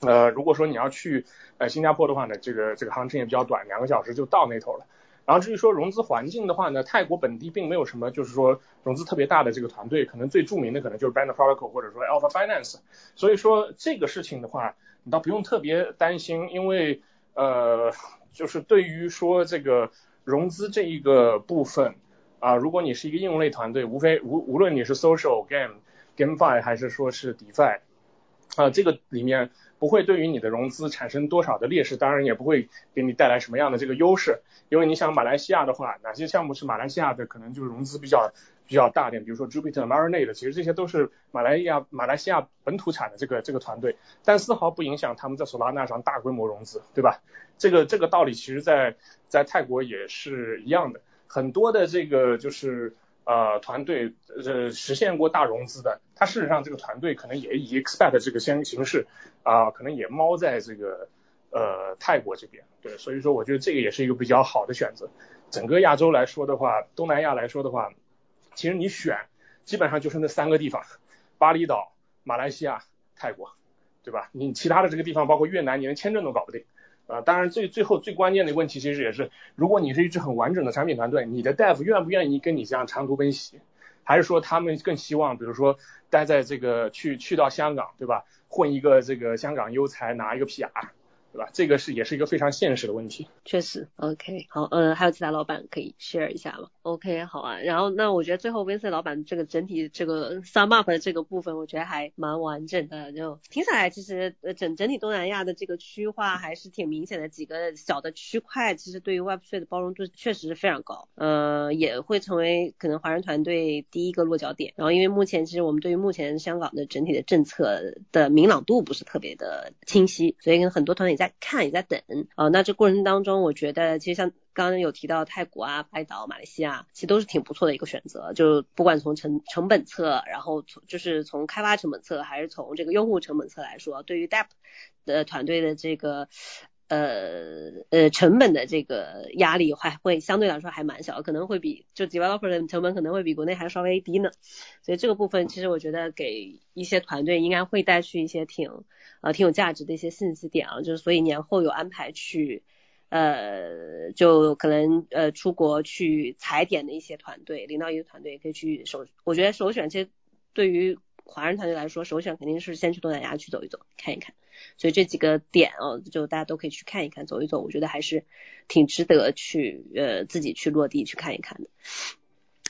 呃，如果说你要去呃新加坡的话呢，这个这个航程也比较短，两个小时就到那头了。然后至于说融资环境的话呢，泰国本地并没有什么就是说融资特别大的这个团队，可能最著名的可能就是 Band Protocol 或者说 Alpha Finance。所以说这个事情的话，你倒不用特别担心，因为呃，就是对于说这个融资这一个部分啊，如果你是一个应用类团队，无非无无论你是 Social Game。GameFi 还是说是 DeFi，啊，这个里面不会对于你的融资产生多少的劣势，当然也不会给你带来什么样的这个优势，因为你想马来西亚的话，哪些项目是马来西亚的，可能就是融资比较比较大点，比如说 Jupiter、Marinade，其实这些都是马来亚马来西亚本土产的这个这个团队，但丝毫不影响他们在索拉纳上大规模融资，对吧？这个这个道理其实在在泰国也是一样的，很多的这个就是。呃，团队呃实现过大融资的，他事实上这个团队可能也以 expect 这个先形式啊，可能也猫在这个呃泰国这边，对，所以说我觉得这个也是一个比较好的选择。整个亚洲来说的话，东南亚来说的话，其实你选基本上就是那三个地方，巴厘岛、马来西亚、泰国，对吧？你其他的这个地方，包括越南，你连签证都搞不定。啊，当然最最后最关键的问题其实也是，如果你是一支很完整的产品团队，你的大夫愿不愿意跟你这样长途奔袭，还是说他们更希望，比如说待在这个去去到香港，对吧？混一个这个香港优才，拿一个 PR。对吧？这个是也是一个非常现实的问题。确实，OK，好，嗯，还有其他老板可以 share 一下吗？OK，好啊。然后那我觉得最后 Vince 老板这个整体这个 sum up 的这个部分，我觉得还蛮完整的。就听下来，其实呃整整体东南亚的这个区划还是挺明显的，几个小的区块，其实对于 Web3 的包容度确实是非常高。呃，也会成为可能华人团队第一个落脚点。然后因为目前其实我们对于目前香港的整体的政策的明朗度不是特别的清晰，所以跟很多团队在。看也在等啊，那这过程当中，我觉得其实像刚刚有提到泰国啊、巴厘岛、马来西亚，其实都是挺不错的一个选择。就不管从成成本侧，然后从就是从开发成本侧，还是从这个用户成本侧来说，对于 d e p 的团队的这个呃呃成本的这个压力还会相对来说还蛮小，可能会比就 developer 的成本可能会比国内还稍微低呢。所以这个部分其实我觉得给一些团队应该会带去一些挺呃挺有价值的一些信息点啊，就是所以年后有安排去呃就可能呃出国去踩点的一些团队，零到一的团队可以去首，我觉得首选其实对于华人团队来说，首选肯定是先去东南亚去走一走，看一看。所以这几个点哦，就大家都可以去看一看，走一走，我觉得还是挺值得去呃自己去落地去看一看的。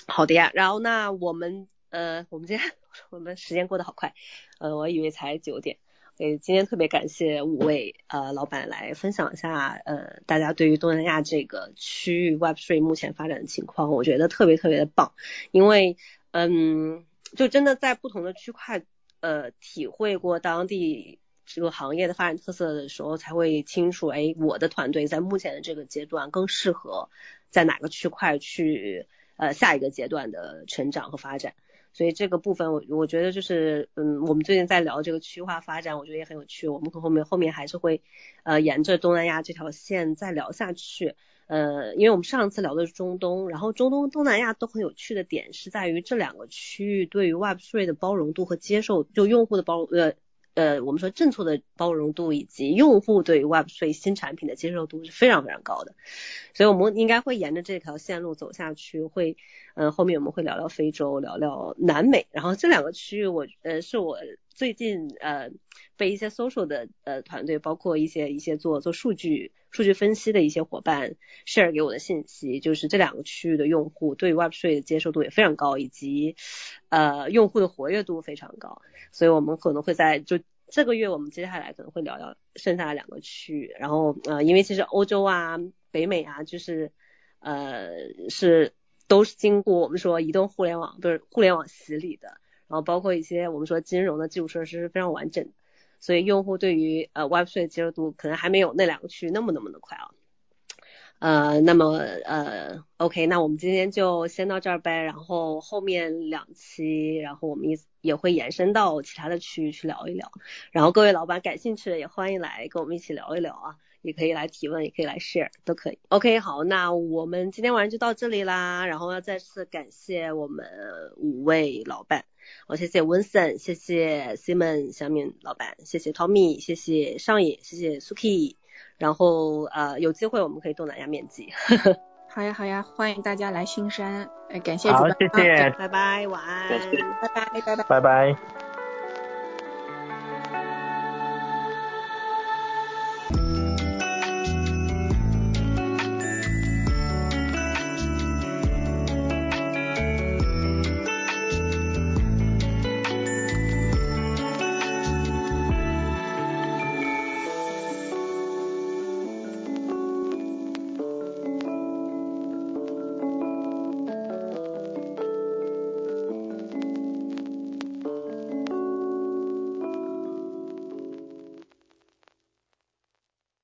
好的呀，然后那我们呃我们今天我们时间过得好快，呃我以为才九点，所以今天特别感谢五位呃老板来分享一下呃大家对于东南亚这个区域 Web3 目前发展的情况，我觉得特别特别的棒，因为嗯。就真的在不同的区块，呃，体会过当地这个行业的发展特色的时候，才会清楚，哎，我的团队在目前的这个阶段更适合在哪个区块去，呃，下一个阶段的成长和发展。所以这个部分，我我觉得就是，嗯，我们最近在聊这个区域化发展，我觉得也很有趣。我们可后面后面还是会，呃，沿着东南亚这条线再聊下去。呃，因为我们上次聊的是中东，然后中东、东南亚都很有趣的点是在于这两个区域对于 Web3 的包容度和接受，就用户的包呃。呃，我们说政策的包容度以及用户对 Web3 新产品的接受度是非常非常高的，所以我们应该会沿着这条线路走下去。会，呃，后面我们会聊聊非洲，聊聊南美，然后这两个区域，我呃是我最近呃被一些 social 的呃团队，包括一些一些做做数据数据分析的一些伙伴 share 给我的信息，就是这两个区域的用户对 Web3 的接受度也非常高，以及呃用户的活跃度非常高。所以我们可能会在就这个月，我们接下来可能会聊聊剩下的两个区域。然后呃，因为其实欧洲啊、北美啊，就是呃是都是经过我们说移动互联网不是互联网洗礼的，然后包括一些我们说金融的基础设施是非常完整的，所以用户对于呃 Web3 的接受度可能还没有那两个区域那么那么的快啊。呃，那么呃，OK，那我们今天就先到这儿呗。然后后面两期，然后我们也也会延伸到其他的区域去聊一聊。然后各位老板感兴趣的也欢迎来跟我们一起聊一聊啊，也可以来提问，也可以来 share，都可以。OK，好，那我们今天晚上就到这里啦。然后要再次感谢我们五位老板，好，谢谢 Vincent，谢谢 Simon 小敏老板，谢谢 Tommy，谢谢上野，谢谢 Suki。然后呃，有机会我们可以东南亚面基。[laughs] 好呀好呀，欢迎大家来新山，哎，感谢主好，谢谢，拜拜，晚安，拜拜拜拜拜拜。